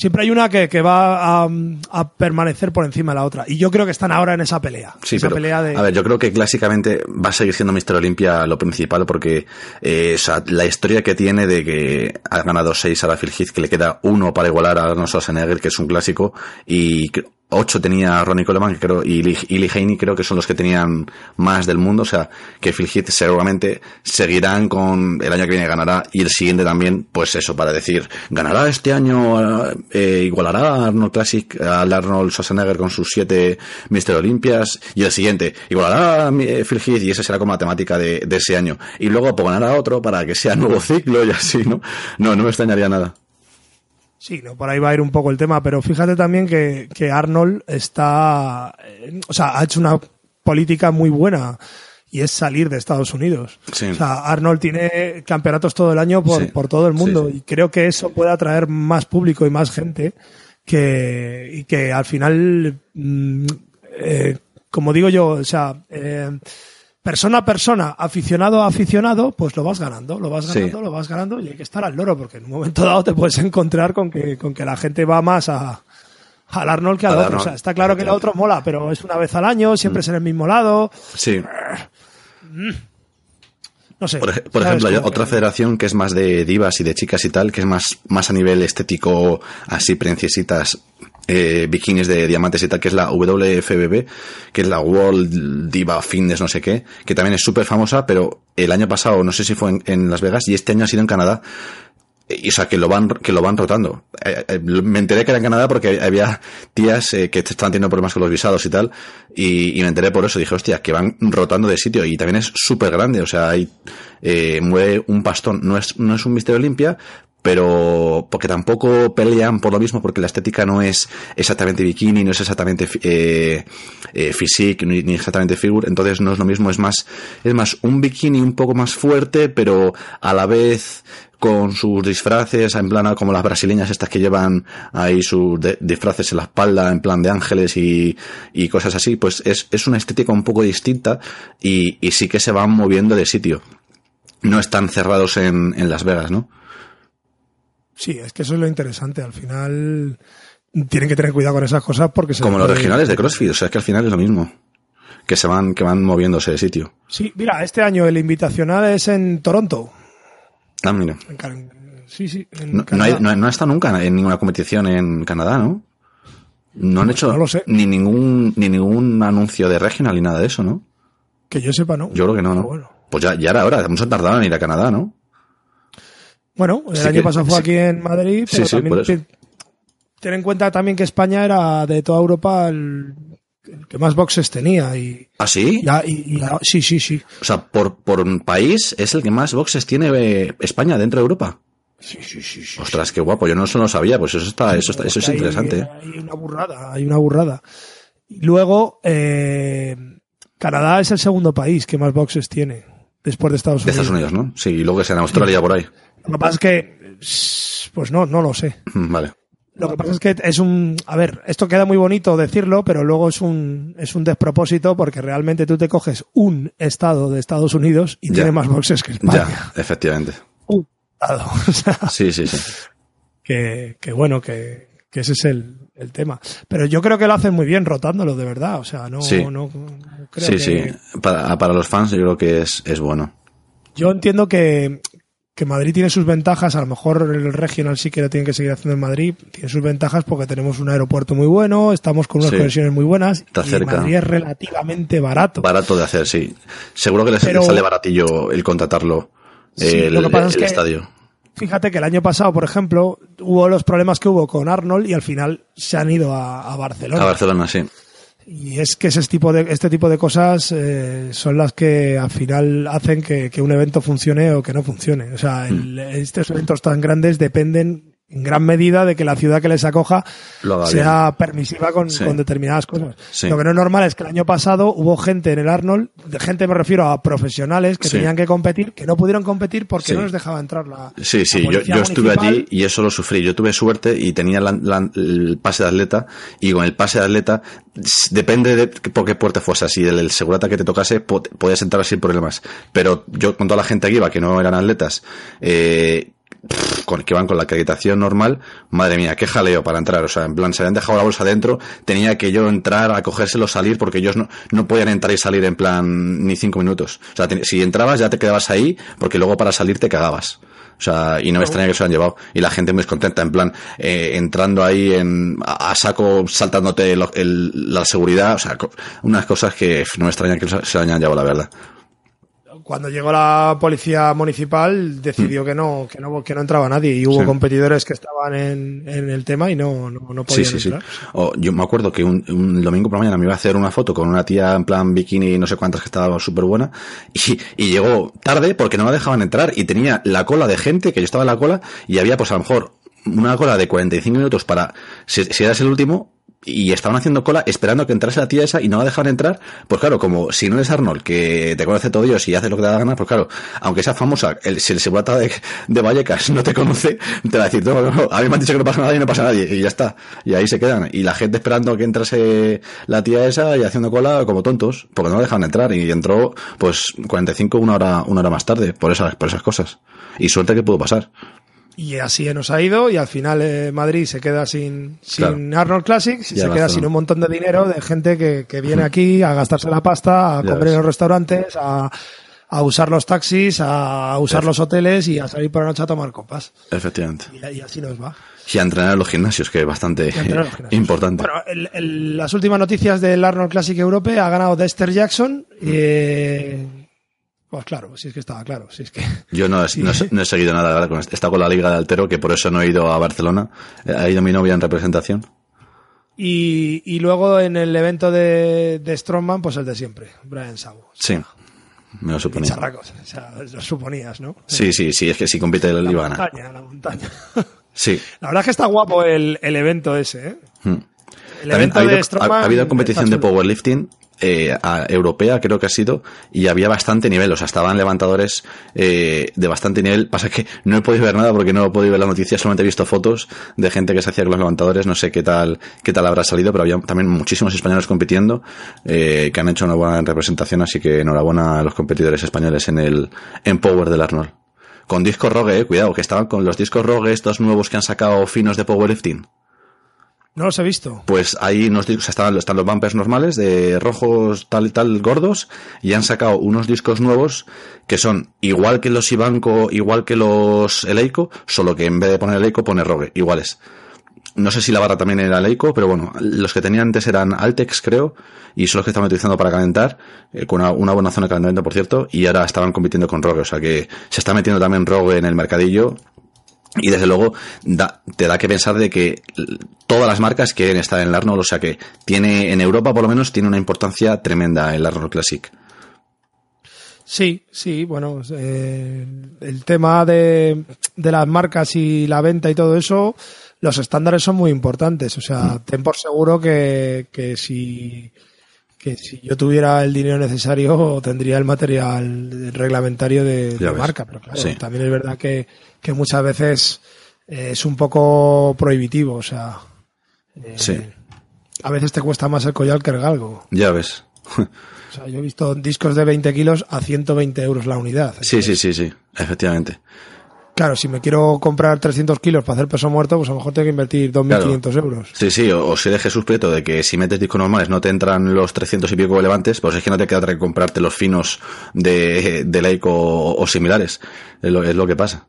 Siempre hay una que, que va a, a permanecer por encima de la otra. Y yo creo que están ahora en esa pelea. Sí, esa pero, pelea de. a ver, yo creo que clásicamente va a seguir siendo Mr. Olympia lo principal porque eh, o sea, la historia que tiene de que ha ganado seis a la Phil Heath, que le queda uno para igualar a Arnold Schwarzenegger, que es un clásico, y que- ocho tenía Ronnie Coleman, que creo, y Lee, y Haney creo que son los que tenían más del mundo, o sea, que Phil Heath seguramente seguirán con el año que viene ganará y el siguiente también, pues eso, para decir, ganará este año, eh, igualará a Arnold Classic, al Arnold Schwarzenegger con sus siete Mr. Olympias, y el siguiente, igualará a eh, Phil Heath, y esa será como la temática de, de ese año. Y luego pues, ganará otro para que sea nuevo ciclo y así, ¿no? No, no me extrañaría nada. Sí, no, por ahí va a ir un poco el tema, pero fíjate también que, que Arnold está, eh, o sea, ha hecho una política muy buena y es salir de Estados Unidos. Sí. O sea, Arnold tiene campeonatos todo el año por, Sí. por todo el mundo Sí, y creo que eso puede atraer más público y más gente que, y que al final, mm, eh, como digo yo, o sea, eh, persona a persona, aficionado a aficionado, pues lo vas ganando, lo vas Sí. ganando, lo vas ganando y hay que estar al loro porque en un momento dado te puedes encontrar con que, con que la gente va más a, al Arnold que al Al otro. Arnold. O sea, está claro que el otro mola, pero es una vez al año, siempre es en el mismo lado, Sí. no sé. Por, ejemplo, hay otra que- federación que es más de divas y de chicas y tal, que es más, más a nivel estético, así princesitas, eh, bikinis de diamantes y tal, que es la WFBB, que es la World Diva Fitness, no sé qué, que también es súper famosa, pero el año pasado, no sé si fue en, Las Vegas, y este año ha sido en Canadá. Y, o sea, que lo van, que lo van rotando. Eh, eh, me enteré que era en Canadá porque había tías eh, que estaban teniendo problemas con los visados y tal. Y, me enteré por eso. Dije, hostia, que van rotando de sitio. Y también es súper grande. O sea, hay, mueve un pastón. No es, no es un Mister Olimpia, pero porque tampoco pelean por lo mismo porque la estética no es exactamente bikini no es exactamente eh, eh, physique ni, exactamente figure. Entonces no es lo mismo. Es más es más un bikini un poco más fuerte pero a la vez con sus disfraces en plan como las brasileñas estas que llevan ahí sus disfraces en la espalda en plan de ángeles y, y cosas así pues es, es una estética un poco distinta y, y sí que se van moviendo de sitio. No están cerrados en, en Las Vegas no Sí, es que eso es lo interesante. Al final tienen que tener cuidado con esas cosas porque se como los puede- regionales de CrossFit, o sea, es que al final es lo mismo. Que se van, que van moviéndose de sitio. Sí, mira, este año el invitacional es en Toronto. Ah, mira. En Can- Sí, sí. en No, no, Canadá. hay- no, no ha estado nunca en ninguna competición en Canadá, ¿no? No han hecho no lo sé. ni ningún ni ningún anuncio de regional ni nada de eso, ¿no? Que yo sepa, ¿no? Yo creo que no, ¿no? Bueno, Pues ya, ya era hora, mucho tardado en ir a Canadá, ¿no? Bueno, el Sí año que- pasado fue sí. aquí en Madrid, Sí, pero sí, también te- ten en cuenta también que España era de toda Europa el, el que más boxes tenía y, ¿Ah, sí? ya, y, y- sí, sí, sí. O sea, por, por un país es el que más boxes tiene eh, España dentro de Europa. Sí, sí, sí, sí. Ostras, qué guapo, yo no eso no lo sabía, pues eso está, eso está, eso es Hay- interesante. Hay una burrada, hay una burrada. Y luego, eh, Canadá es el segundo país que más boxes tiene después de Estados De Unidos. Estados Unidos, ¿no? Sí, y luego que sea en Australia por ahí. Lo que pasa es que, pues no, no lo sé. Mm, Vale. Lo que pasa es que es un, a ver, esto queda muy bonito decirlo, pero luego es un, es un despropósito porque realmente tú te coges un estado de Estados Unidos y Ya. tiene más boxes que España. Ya, efectivamente. Un estado. O sea, Sí, sí, sí. que, que bueno, que, que ese es el, el tema. Pero yo creo que lo hacen muy bien rotándolo, de verdad. O sea, no, Sí. no, no creo Sí, que- sí. Para, para los fans yo creo que es, es bueno. Yo entiendo que, que Madrid tiene sus ventajas, a lo mejor el regional sí que lo tienen que seguir haciendo en Madrid, tiene sus ventajas porque tenemos un aeropuerto muy bueno, estamos con unas Sí. conexiones muy buenas Está y cerca. Madrid es relativamente barato. Barato de hacer, sí. Seguro que les, Pero- sale baratillo el contratarlo, Sí, el, lo que pasa es el que- estadio. Fíjate que el año pasado, por ejemplo, hubo los problemas que hubo con Arnold y al final se han ido a, a Barcelona. A Barcelona, sí. Y es que ese tipo de, este tipo de cosas eh, son las que al final hacen que, que un evento funcione o que no funcione. O sea, el- Hmm. estos eventos tan grandes dependen en gran medida de que la ciudad que les acoja sea permisiva con, Sí. con determinadas cosas. Sí. Lo que no es normal es que el año pasado hubo gente en el Arnold, de gente me refiero a profesionales que Sí. tenían que competir, que no pudieron competir porque no les dejaba entrar la Sí, sí, la yo, yo estuve municipal. allí y eso lo sufrí. Yo tuve suerte y tenía la- la- el pase de atleta y con el pase de atleta depende de por qué puerta fuese. Si el, el segurata que te tocase po- podías entrar sin problemas. Pero yo con toda la gente que iba, que no eran atletas, eh, pff, con, que van con la acreditación normal, madre mía, qué jaleo para entrar. O sea, en plan, se habían dejado la bolsa dentro, tenía que yo entrar a cogérselo, salir, porque ellos no, no podían entrar y salir en plan ni cinco minutos. O sea, te- si entrabas ya te quedabas ahí, porque luego para salir te cagabas. O sea, y no me extraña que se lo han llevado. Y la gente muy contenta, en plan, eh, entrando ahí en, a, a saco, saltándote lo- el- la seguridad. O sea, co- unas cosas que no me extraña que se se lo hayan llevado, la verdad. Cuando llegó la policía municipal decidió que no que no que no entraba nadie y hubo Mm. Sí. competidores que estaban en, en el tema y no no, no Sí, podían sí, sí. entrar. O, yo me acuerdo que un, un domingo por la mañana me iba a hacer una foto con una tía en plan bikini y no sé cuántas que estaba súper buena y, y llegó tarde porque no la dejaban entrar y tenía la cola de gente que yo estaba en la cola y había pues a lo mejor una cola de 45 minutos para si, si eras el último y estaban haciendo cola esperando que entrase la tía esa y no la dejaban entrar, pues claro, como si no eres Arnold, que te conoce todo Dios y hace lo que te da gana, pues claro, aunque sea famosa, el, si el segurata de, de Vallecas no te conoce, te va a decir, no, no, a mí me han dicho que no pasa nada y no pasa nadie, y ya está. Y ahí se quedan. Y la gente esperando que entrase la tía esa y haciendo cola como tontos, porque no la dejaban entrar. Y entró, pues, 45, una hora, una hora más tarde, por esas, por esas cosas. Y suerte que pudo pasar. Y así nos ha ido y al final eh, Madrid se queda sin, sin Claro. Arnold Classics y Ya se queda sin un- montón de dinero de gente que, que viene aquí a gastarse la pasta, a Ya comer ves. en los restaurantes, a, a usar los taxis, a usar los hoteles y a salir por la noche a tomar copas. Efectivamente. Y, y así nos va. Y a entrenar en los gimnasios, que es bastante importante. Bueno, el- el- las últimas noticias del Arnold Classic Europe ha ganado Dexter Jackson. eh, pues claro, si es que estaba claro. Si es que Yo no he, Sí. no, he- no he seguido nada ahora con esto. He estado con la Liga de Altero, que por eso no he ido a Barcelona. Eh, Ha ido mi novia en representación. Y, y luego en el evento de, de Strongman, pues el de siempre, Brian Sabo. Sí. Me lo suponía. Charracos, o sea, lo suponías, ¿no? Sí, sí, sí, es que si compite el La iba a ganar. montaña, la montaña. Sí. La verdad es que está guapo el, el evento ese, ¿eh? Hmm. El También evento ha habido, de Strongman ha- ha habido competición de powerlifting eh, a- europea, creo que ha sido, y había bastante nivel. O sea, estaban levantadores eh, de bastante nivel. Pasa que no he podido ver nada porque no he podido ver las noticias, solamente he visto fotos de gente que se hacía con los levantadores. No sé qué tal, qué tal habrá salido, pero había también muchísimos españoles compitiendo eh, que han hecho una buena representación. Así que enhorabuena a los competidores españoles en el en Power del Arnold. Con discos Rogue, eh, cuidado, que estaban con los discos Rogue, estos nuevos que han sacado finos de powerlifting. No los he visto. Pues ahí discos, están, los bumpers normales de rojos tal y tal gordos y han sacado unos discos nuevos que son igual que los Ibanco, igual que los Eleiko, solo que en vez de poner Eleiko pone Rogue, iguales. No sé si la barra también era Eleiko, pero bueno, los que tenía antes eran Altex, creo, y son los que estaban utilizando para calentar, eh, con una, una buena zona de calentamiento, por cierto, y ahora estaban compitiendo con Rogue, o sea que se está metiendo también Rogue en el mercadillo, y desde luego da- te da que pensar de que todas las marcas quieren estar en el Arnold, o sea que tiene, en Europa por lo menos, tiene una importancia tremenda el Arnold Classic. Sí, sí, bueno, eh, el tema de, de las marcas y la venta y todo eso, los estándares son muy importantes. O sea, ten por seguro que, que si que si yo tuviera el dinero necesario tendría el material reglamentario de, de marca, pero claro, Sí. también es verdad que, que muchas veces eh, es un poco prohibitivo, o sea, eh, Sí. a veces te cuesta más el collar que el galgo. Ya ves. O sea, yo he visto discos de 20 kilos a 120 euros la unidad. Sí, sí, sí, sí, efectivamente. Claro, si me quiero comprar 300 kilos para hacer peso muerto, pues a lo mejor tengo que invertir 2.500 euros. Sí, sí, o, o si de Jesús Prieto de que si metes discos normales no te entran los 300 y pico relevantes, pues es que no te queda otra que comprarte los finos de, de Leico o, o similares. Es lo, es lo que pasa.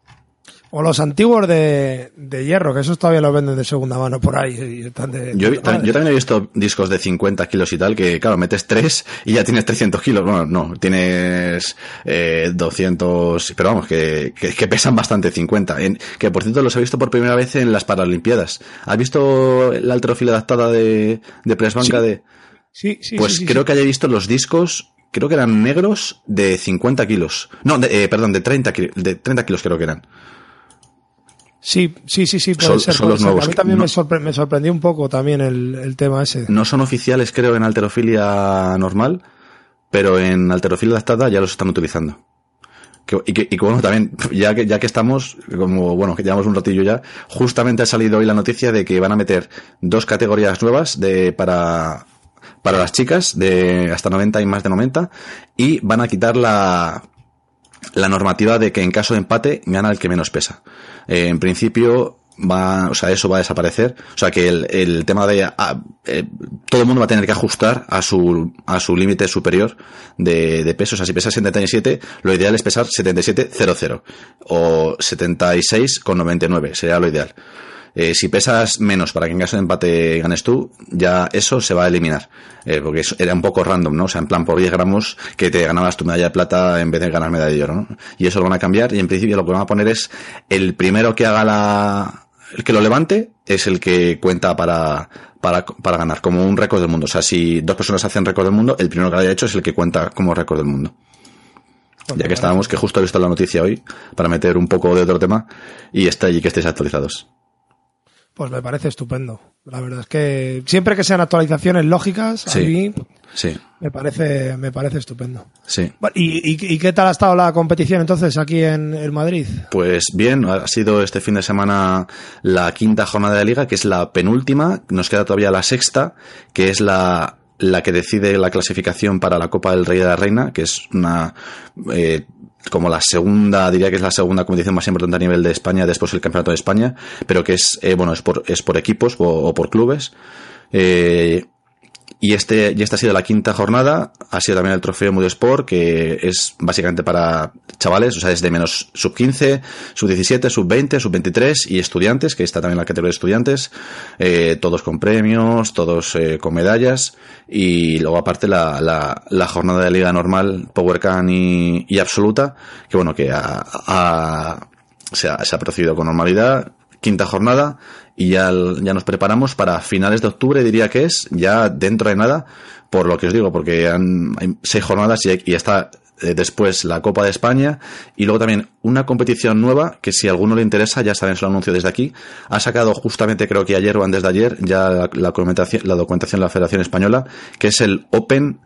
O los antiguos de, de hierro, que esos todavía los venden de segunda mano por ahí. y están de Yo, también he visto discos de 50 kilos y tal, que claro, metes 3 y ya tienes 300 kilos. Bueno, no, tienes eh, 200, pero vamos, que, que, que pesan bastante 50. En- que por cierto los he visto por primera vez en las Paralimpiadas. ¿Has visto la alterofilia adaptada de, de Press Banca Sí. de...? Sí, sí, Pues sí, creo que haya visto los discos, creo que eran negros de 50 kilos. No, de, eh, perdón, de 30, ki- de 30 kilos creo que eran. Sí, sí, sí, sí, puede Son- ser. son puede los ser. nuevos A mí también no- me, sorpre- me sorprendió un poco también el, el tema ese. No son oficiales, creo, en alterofilia normal, pero en alterofilia adaptada ya los están utilizando. Que- y que, y que, bueno, también, ya que, ya que estamos, como, bueno, que llevamos un ratillo ya, justamente ha salido hoy la noticia de que van a meter dos categorías nuevas de, para, para las chicas, de hasta 90 y más de 90, y van a quitar la, la normativa de que en caso de empate gana el que menos pesa. Eh, en principio va, o sea, eso va a desaparecer. O sea, que el, el tema de ah, eh, todo el mundo va a tener que ajustar a su a su límite superior de, de peso. O sea, si pesas 77, lo ideal es pesar 77,00 o 76,99 sería lo ideal. Eh, si pesas menos para que en caso de empate ganes tú, ya eso se va a eliminar. Eh, porque eso era un poco random, ¿no? O sea, en plan por 10 gramos que te ganabas tu medalla de plata en vez de ganar medalla de oro, ¿no? Y eso lo van a cambiar y en principio lo que van a poner es el primero que haga la... El que lo levante es el que cuenta para, para, para ganar, como un récord del mundo. O sea, si dos personas hacen récord del mundo, el primero que lo haya hecho es el que cuenta como récord del mundo. Ya que estábamos, que justo he visto la noticia hoy, para meter un poco de otro tema, y está allí que estéis actualizados. Pues me parece estupendo. La verdad es que siempre que sean actualizaciones lógicas, a Sí. mí Sí, me parece, me parece estupendo. sí. ¿Y, y, y qué tal ha estado la competición entonces aquí en, en Madrid? Pues bien, ha sido este fin de semana la quinta jornada de liga, que es la penúltima. Nos queda todavía la sexta, que es la, la que decide la clasificación para la Copa del Rey de la Reina, que es una, eh, como la segunda, diría que es la segunda competición más importante a nivel de España después del Campeonato de España, pero que es, eh, bueno, es por, es por equipos o, o por clubes. Eh, y este, y esta ha sido la quinta jornada, ha sido también el trofeo Mood Sport, que es básicamente para chavales, o sea, es de menos sub 15, sub 17, sub 20, sub 23 y estudiantes, que está también la categoría de estudiantes, eh, todos con premios, todos eh, con medallas, y luego aparte la, la, la jornada de liga normal, PowerCan y, y absoluta, que bueno, que ha, ha- se, ha, se ha procedido con normalidad, quinta jornada y ya, ya nos preparamos para finales de octubre, diría que es, ya dentro de nada, por lo que os digo, porque han, hay seis jornadas y, está eh, después la Copa de España y luego también una competición nueva que si a alguno le interesa, ya saben, se lo anuncio desde aquí, ha sacado justamente creo que ayer o antes de ayer ya la, la documentación, la documentación de la Federación Española, que es el Open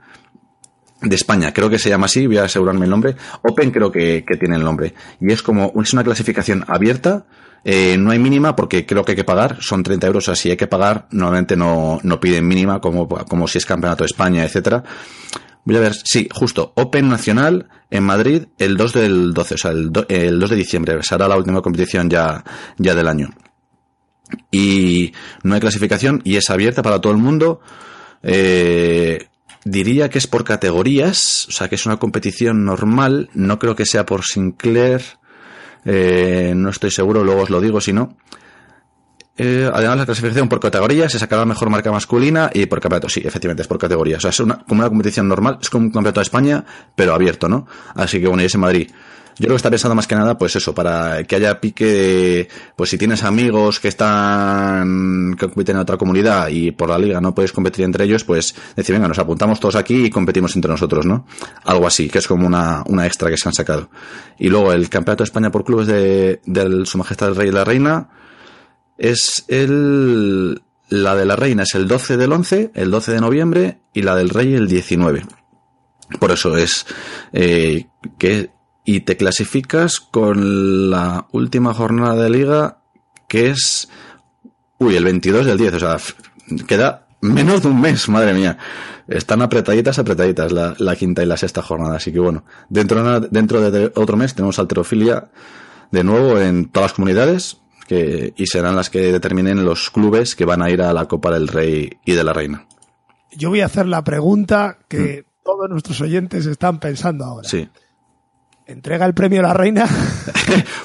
de España, creo que se llama así, voy a asegurarme el nombre. Open creo que, que tiene el nombre. Y es como, es una clasificación abierta, eh, no hay mínima porque creo que hay que pagar, son 30 euros, así hay que pagar, normalmente no, no piden mínima como, como si es campeonato de España, etcétera. Voy a ver, sí, justo, Open Nacional en Madrid el 2 del 12, o sea, el, do- el 2 de diciembre, será la última competición ya, ya del año. Y no hay clasificación y es abierta para todo el mundo. Eh, diría que es por categorías, o sea que es una competición normal, no creo que sea por Sinclair, eh, no estoy seguro, luego os lo digo si no. Eh, además, la clasificación por categorías se sacará la mejor marca masculina y por campeonato. Sí, efectivamente, es por categorías. O sea, es una, como una competición normal, es como un campeonato de España, pero abierto, ¿no? Así que bueno, y es en Madrid. Yo creo que está pensando más que nada, pues eso, para que haya pique de, pues si tienes amigos que están, que compiten en otra comunidad y por la liga no puedes competir entre ellos, pues decir, venga, nos apuntamos todos aquí y competimos entre nosotros, ¿no? Algo así, que es como una, una extra que se han sacado. Y luego el Campeonato de España por clubes de, del Su Majestad el Rey y la Reina, es el, la de la reina es el 12 del 11, el 12 de noviembre, y la del rey el 19. Por eso es eh, que y te clasificas con la última jornada de liga que es uy, el 22 del 10, o sea, queda menos de un mes, madre mía. Están apretaditas, apretaditas la, la quinta y la sexta jornada, así que bueno, dentro de, dentro de otro mes tenemos alterofilia de nuevo en todas las comunidades que, y serán las que determinen los clubes que van a ir a la Copa del Rey y de la Reina. Yo voy a hacer la pregunta que todos nuestros oyentes están pensando ahora. Sí. ¿Entrega el premio a la reina?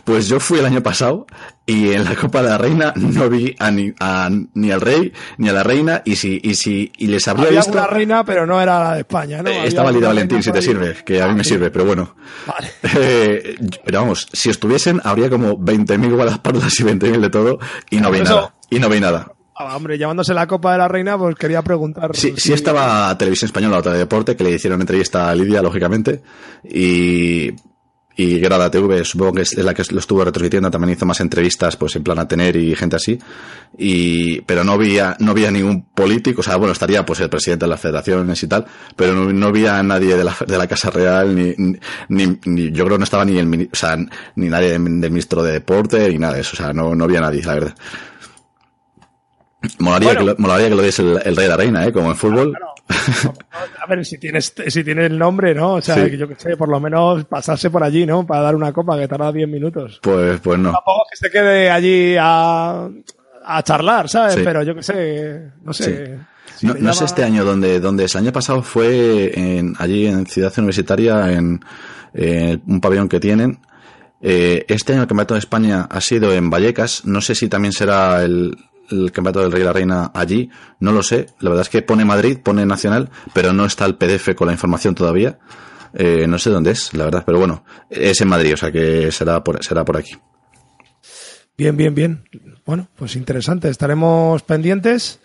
Pues yo fui el año pasado y en la Copa de la Reina no vi a ni, a- ni al rey ni a la reina y si, y si y les habría Había visto una reina, pero no era la de España, ¿no? Eh, reina Valentín, si te sirve, que a mí me Ah, sí. sirve, pero bueno. Vale. Eh, pero vamos, si estuviesen, habría como 20.000 guardaespaldas y 20.000 de todo y no vi eso- nada. Y no vi nada. Ah, hombre, llamándose la Copa de la Reina, pues quería preguntar. Sí, sí si- estaba Televisión Española, otra de deporte, que le hicieron entrevista a Lidia, lógicamente. Y, y Grada TV, supongo que es la que lo estuvo retransmitiendo, también hizo más entrevistas, pues en plan a tener y gente así. Y, pero no había, no había ningún político, o sea, bueno, estaría pues el presidente de las federaciones y tal, pero no, no había a nadie de la, de la Casa Real, ni, ni, ni- yo creo que no estaba ni el, o sea, ni nadie del ministro de deporte, ni nada de eso, o sea, no, no había nadie, la verdad. Molaría, Bueno. que lo, molaría que lo diese el, el rey de la reina, ¿eh? Como en fútbol. A ver, si tienes, si tiene el nombre, ¿no? O sea, Sí. yo que sé, por lo menos pasarse por allí, ¿no? Para dar una copa que tarda 10 minutos. Pues, pues no. Tampoco es que se quede allí a, a charlar, ¿sabes? Sí. Pero yo que sé, no sé. si No, llama- este año donde, donde es. El año pasado fue en, allí en Ciudad Universitaria, en, eh, un pabellón que tienen. Eh, este año el Campeonato de España ha sido en Vallecas. No sé si también será el, el Campeonato del Rey y la Reina allí. No lo sé. La verdad es que pone Madrid, pone Nacional, pero no está el PDF con la información todavía. Eh, no sé dónde es, la verdad. Pero bueno, es en Madrid, o sea que será por, será por aquí. Bien, bien, bien. Bueno, pues interesante. Estaremos pendientes.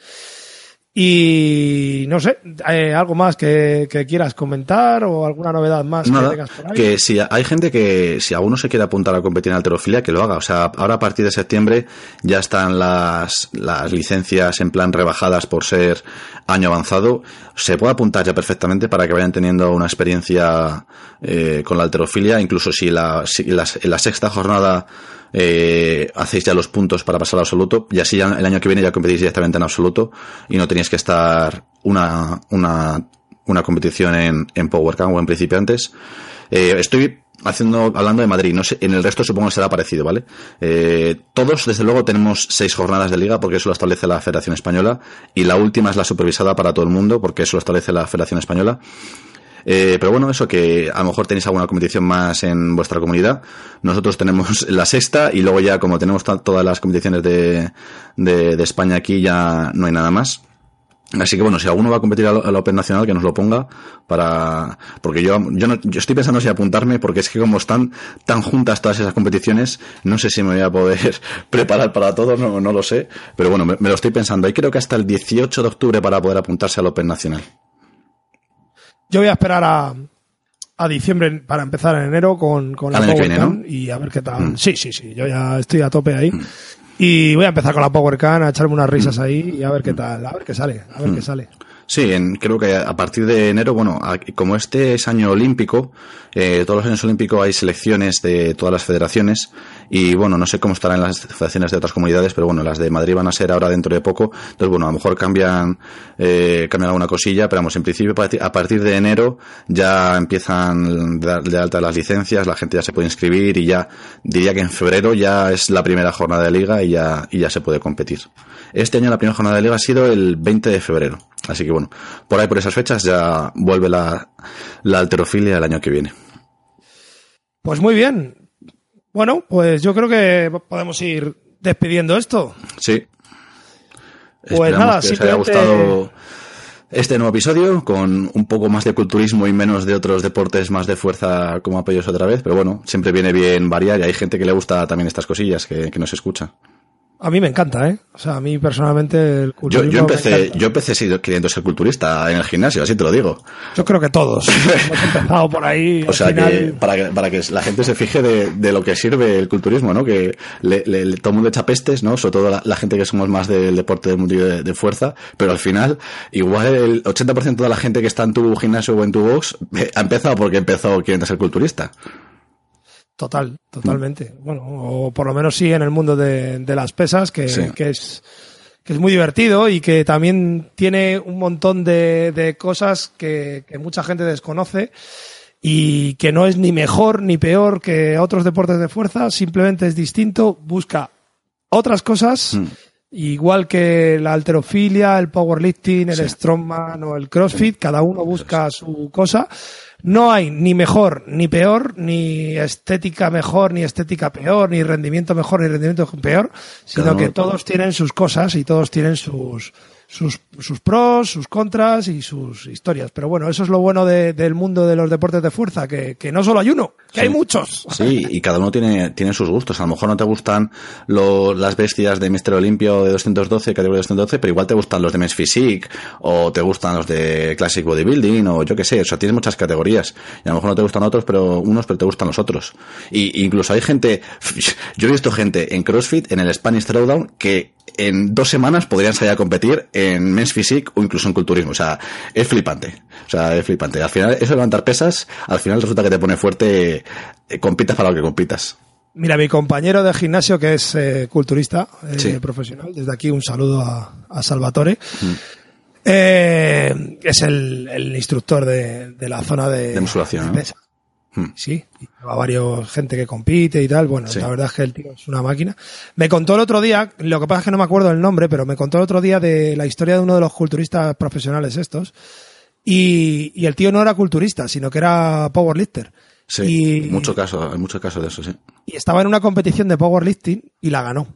Y no sé, eh, algo más que, que quieras comentar o alguna novedad más que tengas por ahí. que si hay gente que, si alguno se quiere apuntar a competir en alterofilia, que lo haga. O sea, ahora a partir de septiembre ya están las, las licencias en plan rebajadas por ser año avanzado. Se puede apuntar ya perfectamente para que vayan teniendo una experiencia eh, con la alterofilia. Incluso si, la, si las- en la sexta jornada eh, hacéis ya los puntos para pasar al absoluto y así ya el año que viene ya competís directamente en absoluto y no tenéis que estar una, una, una competición en, en Power Camp o en principiantes. Eh, estoy haciendo, hablando de Madrid, no sé, en el resto supongo que será parecido, ¿vale? Eh, todos, desde luego, tenemos seis jornadas de liga porque eso lo establece la Federación Española y la última es la supervisada para todo el mundo porque eso lo establece la Federación Española. Eh, pero bueno, eso que a lo mejor tenéis alguna competición más en vuestra comunidad. Nosotros tenemos la sexta y luego ya como tenemos todas las competiciones de, de, de España aquí ya no hay nada más. Así que bueno, si alguno va a competir al, al Open Nacional, que nos lo ponga para, porque yo, yo no, yo estoy pensando si apuntarme, porque es que como están tan juntas todas esas competiciones, no sé si me voy a poder preparar para todo, no, no lo sé, pero bueno, me, me lo estoy pensando. Y creo que hasta el 18 de octubre para poder apuntarse al Open Nacional. Yo voy a esperar a, a diciembre para empezar en enero con, con la Power viene, Can ¿no? y a ver qué tal. Mm. Sí, sí, sí, yo ya estoy a tope ahí. Y voy a empezar con la Power Can, a echarme unas Mm. risas ahí y a ver qué tal, a ver qué sale, a ver qué sale. Sí, en- creo que a partir de enero, bueno, como este es año olímpico, eh, todos los años olímpicos hay selecciones de todas las federaciones y bueno, no sé cómo estarán las federaciones de otras comunidades, pero bueno, las de Madrid van a ser ahora dentro de poco, entonces bueno, a lo mejor cambian, eh, cambian alguna cosilla, pero vamos, en principio a partir- de enero ya empiezan de, de alta las licencias, la gente ya se puede inscribir y ya diría que en febrero ya es la primera jornada de liga y ya, y ya se puede competir. Este año la primera jornada de liga ha sido el 20 de febrero. Así que bueno, por ahí por esas fechas ya vuelve la, la alterofilia el año que viene. Pues muy bien. Bueno, pues yo creo que podemos ir despidiendo esto. Sí. Pues Esperamos nada, que os haya simplemente- gustado este nuevo episodio con un poco más de culturismo y menos de otros deportes más de fuerza como apoyos otra vez. Pero bueno, siempre viene bien variar y hay gente que le gusta también estas cosillas que, que nos escucha. A mí me encanta, ¿eh? O sea, a mí personalmente el Yo, culturismo yo me empecé, yo empecé queriendo ser culturista en el gimnasio, así te lo digo. Yo creo que todos hemos empezado por ahí. O sea, final- que para, que para que la gente se fije de, de lo que sirve el culturismo, ¿no? Que le, le- le- todo el mundo echa pestes, ¿no? Sobre todo la, la gente que somos más del deporte del mundo de, de fuerza, pero al final, igual el 80% de la gente que está en tu gimnasio o en tu box eh, ha empezado porque empezó queriendo ser culturista. Total, totalmente. Bueno, o por lo menos sí en el mundo de, de las pesas, que, Sí. que es que es muy divertido y que también tiene un montón de, de cosas que, que mucha gente desconoce y que no es ni mejor ni peor que otros deportes de fuerza, simplemente es distinto, busca otras cosas, Mm. igual que la alterofilia, el powerlifting, el Sí. strongman o el crossfit, cada uno busca su cosa. No hay ni mejor ni peor, ni estética mejor ni estética peor, ni rendimiento mejor ni rendimiento peor, sino que todos tienen sus cosas y todos tienen sus, sus, sus pros, sus contras y sus historias. Pero bueno, eso es lo bueno de- del mundo de los deportes de fuerza, que, que no solo hay uno, que hay muchos. Sí, y cada uno tiene, tiene sus gustos. A lo mejor no te gustan lo- las bestias de Mister Olimpio de 212, categoría 212, pero igual te gustan los de Men's Physique, o te gustan los de Classic Bodybuilding, o yo qué sé. O sea, tienes muchas categorías. Y a lo mejor no te gustan otros, pero unos, pero te gustan los otros. Y incluso hay gente, yo he visto gente en CrossFit, en el Spanish Throwdown, que en dos semanas podrían salir a competir en Men's Physique o incluso en culturismo. O sea, es flipante. O sea, es flipante. Al final, eso de levantar pesas, al final resulta que te pone fuerte, eh, compitas para lo que compitas. Mira, mi compañero de gimnasio, que es eh, culturista eh, Sí. profesional, desde aquí un saludo a, a Salvatore, Mm. eh, es el, el instructor de, de la zona de, De musculación, de ¿no? Hmm. Sí, lleva varios gente que compite y tal. Bueno, Sí. la verdad es que el tío es una máquina. Me contó el otro día, lo que pasa es que no me acuerdo el nombre, pero me contó el otro día de la historia de uno de los culturistas profesionales estos. Y, y el tío no era culturista, sino que era powerlifter. Sí, y, mucho caso, hay mucho caso de eso, sí. y estaba en una competición de powerlifting y la ganó.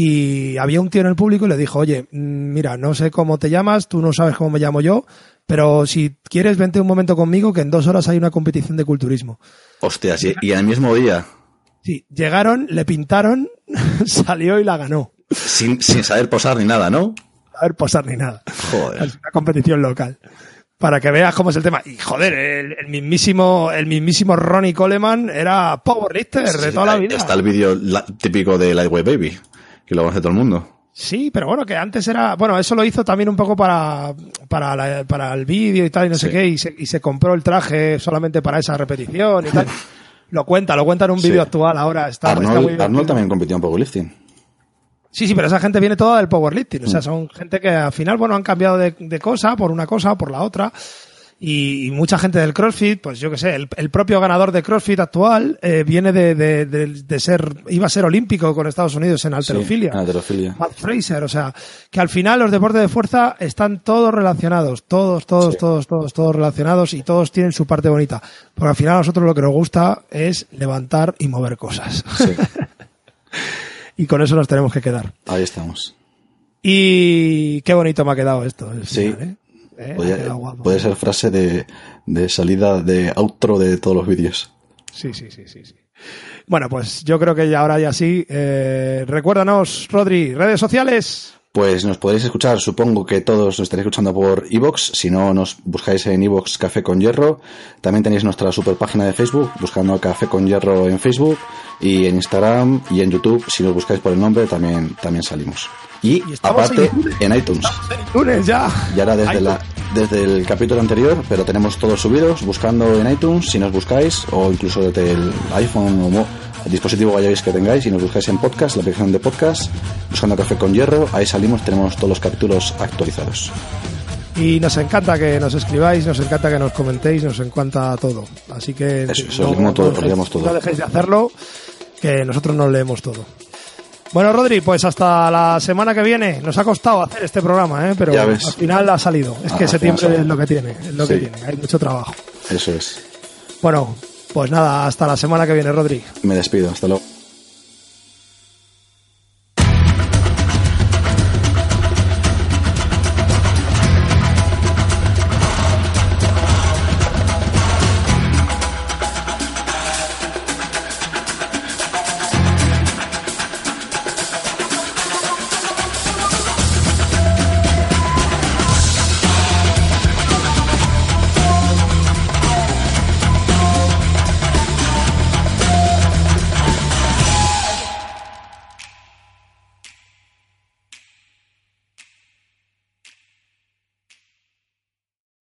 Y había un tío en el público y le dijo, oye, mm, mira, no sé cómo te llamas, tú no sabes cómo me llamo yo, pero si quieres vente un momento conmigo que en dos horas hay una competición de culturismo. Hostias, y, y el mismo día, Sí, llegaron, le pintaron, salió y la ganó. sin, sin saber posar ni nada, ¿no? A ver posar ni nada. Joder. Es una competición local. Para que veas cómo es el tema. Y joder, el, el mismísimo, el mismísimo Ronnie Coleman era powerlifter de Sí, toda la vida. Está el vídeo típico de Lightweight Baby, que lo conoce todo el mundo. Sí, pero bueno, que antes era, bueno, eso lo hizo también un poco para, para, la- para el vídeo y tal, y no sé qué, y se, y se compró el traje solamente para esa repetición y tal. lo cuenta, lo cuenta en un Sí. vídeo actual ahora. Está, está muy Arnold. Arnold también compitió en powerlifting. Sí, sí, pero esa gente viene toda del powerlifting. Mm. O sea, son gente que al final, bueno, han cambiado de, de cosa por una cosa o por la otra. Y, y mucha gente del CrossFit, pues yo qué sé, el, el propio ganador de CrossFit actual eh, viene de, de, de- de ser, iba a ser olímpico con Estados Unidos en alterofilia. Sí, en halterofilia. Matt Fraser, o sea, que al final los deportes de fuerza están todos relacionados, todos, todos, Sí. todos, todos, todos relacionados y todos tienen su parte bonita. Porque al final a nosotros lo que nos gusta es levantar y mover cosas. Sí, y con eso nos tenemos que quedar. ahí estamos. Y qué bonito me ha quedado esto. Sí. ¿eh? Eh, Podría- puede ser frase de, de salida de outro de todos los vídeos. Sí, sí, sí, sí, sí. Bueno, pues yo creo que ya ahora ya sí. Eh, recuérdanos, Rodri, redes sociales. Pues nos podréis escuchar, supongo que todos nos estaréis escuchando por iVoox, si no nos buscáis en iVoox Café con Hierro, también tenéis nuestra super página de Facebook, buscando Café con Hierro en Facebook, y en Instagram y en YouTube, si nos buscáis por el nombre, también, también salimos. Y, Y aparte, en en iTunes. Ya. Ya era desde, la, desde el capítulo anterior, pero tenemos todos subidos, buscando en iTunes, si nos buscáis, o incluso desde el iPhone o el dispositivo que vayáis que tengáis, si nos buscáis en podcast, la aplicación de podcast, buscando Café con Hierro, ahí salimos, tenemos todos los capítulos actualizados. Y nos encanta que nos escribáis, nos encanta que nos comentéis, nos encanta todo. Así que Eso, eso, leemos todo, dejéis, leemos todo. no dejéis de hacerlo, que nosotros nos leemos todo. Bueno, Rodri, pues hasta la semana que viene. Nos ha costado hacer este programa, ¿eh? pero al final ha salido. Es Ah, que septiembre es lo que tiene, es lo que tiene. Hay mucho trabajo. Eso es. Bueno, pues nada, hasta la semana que viene, Rodri. Me despido, hasta luego.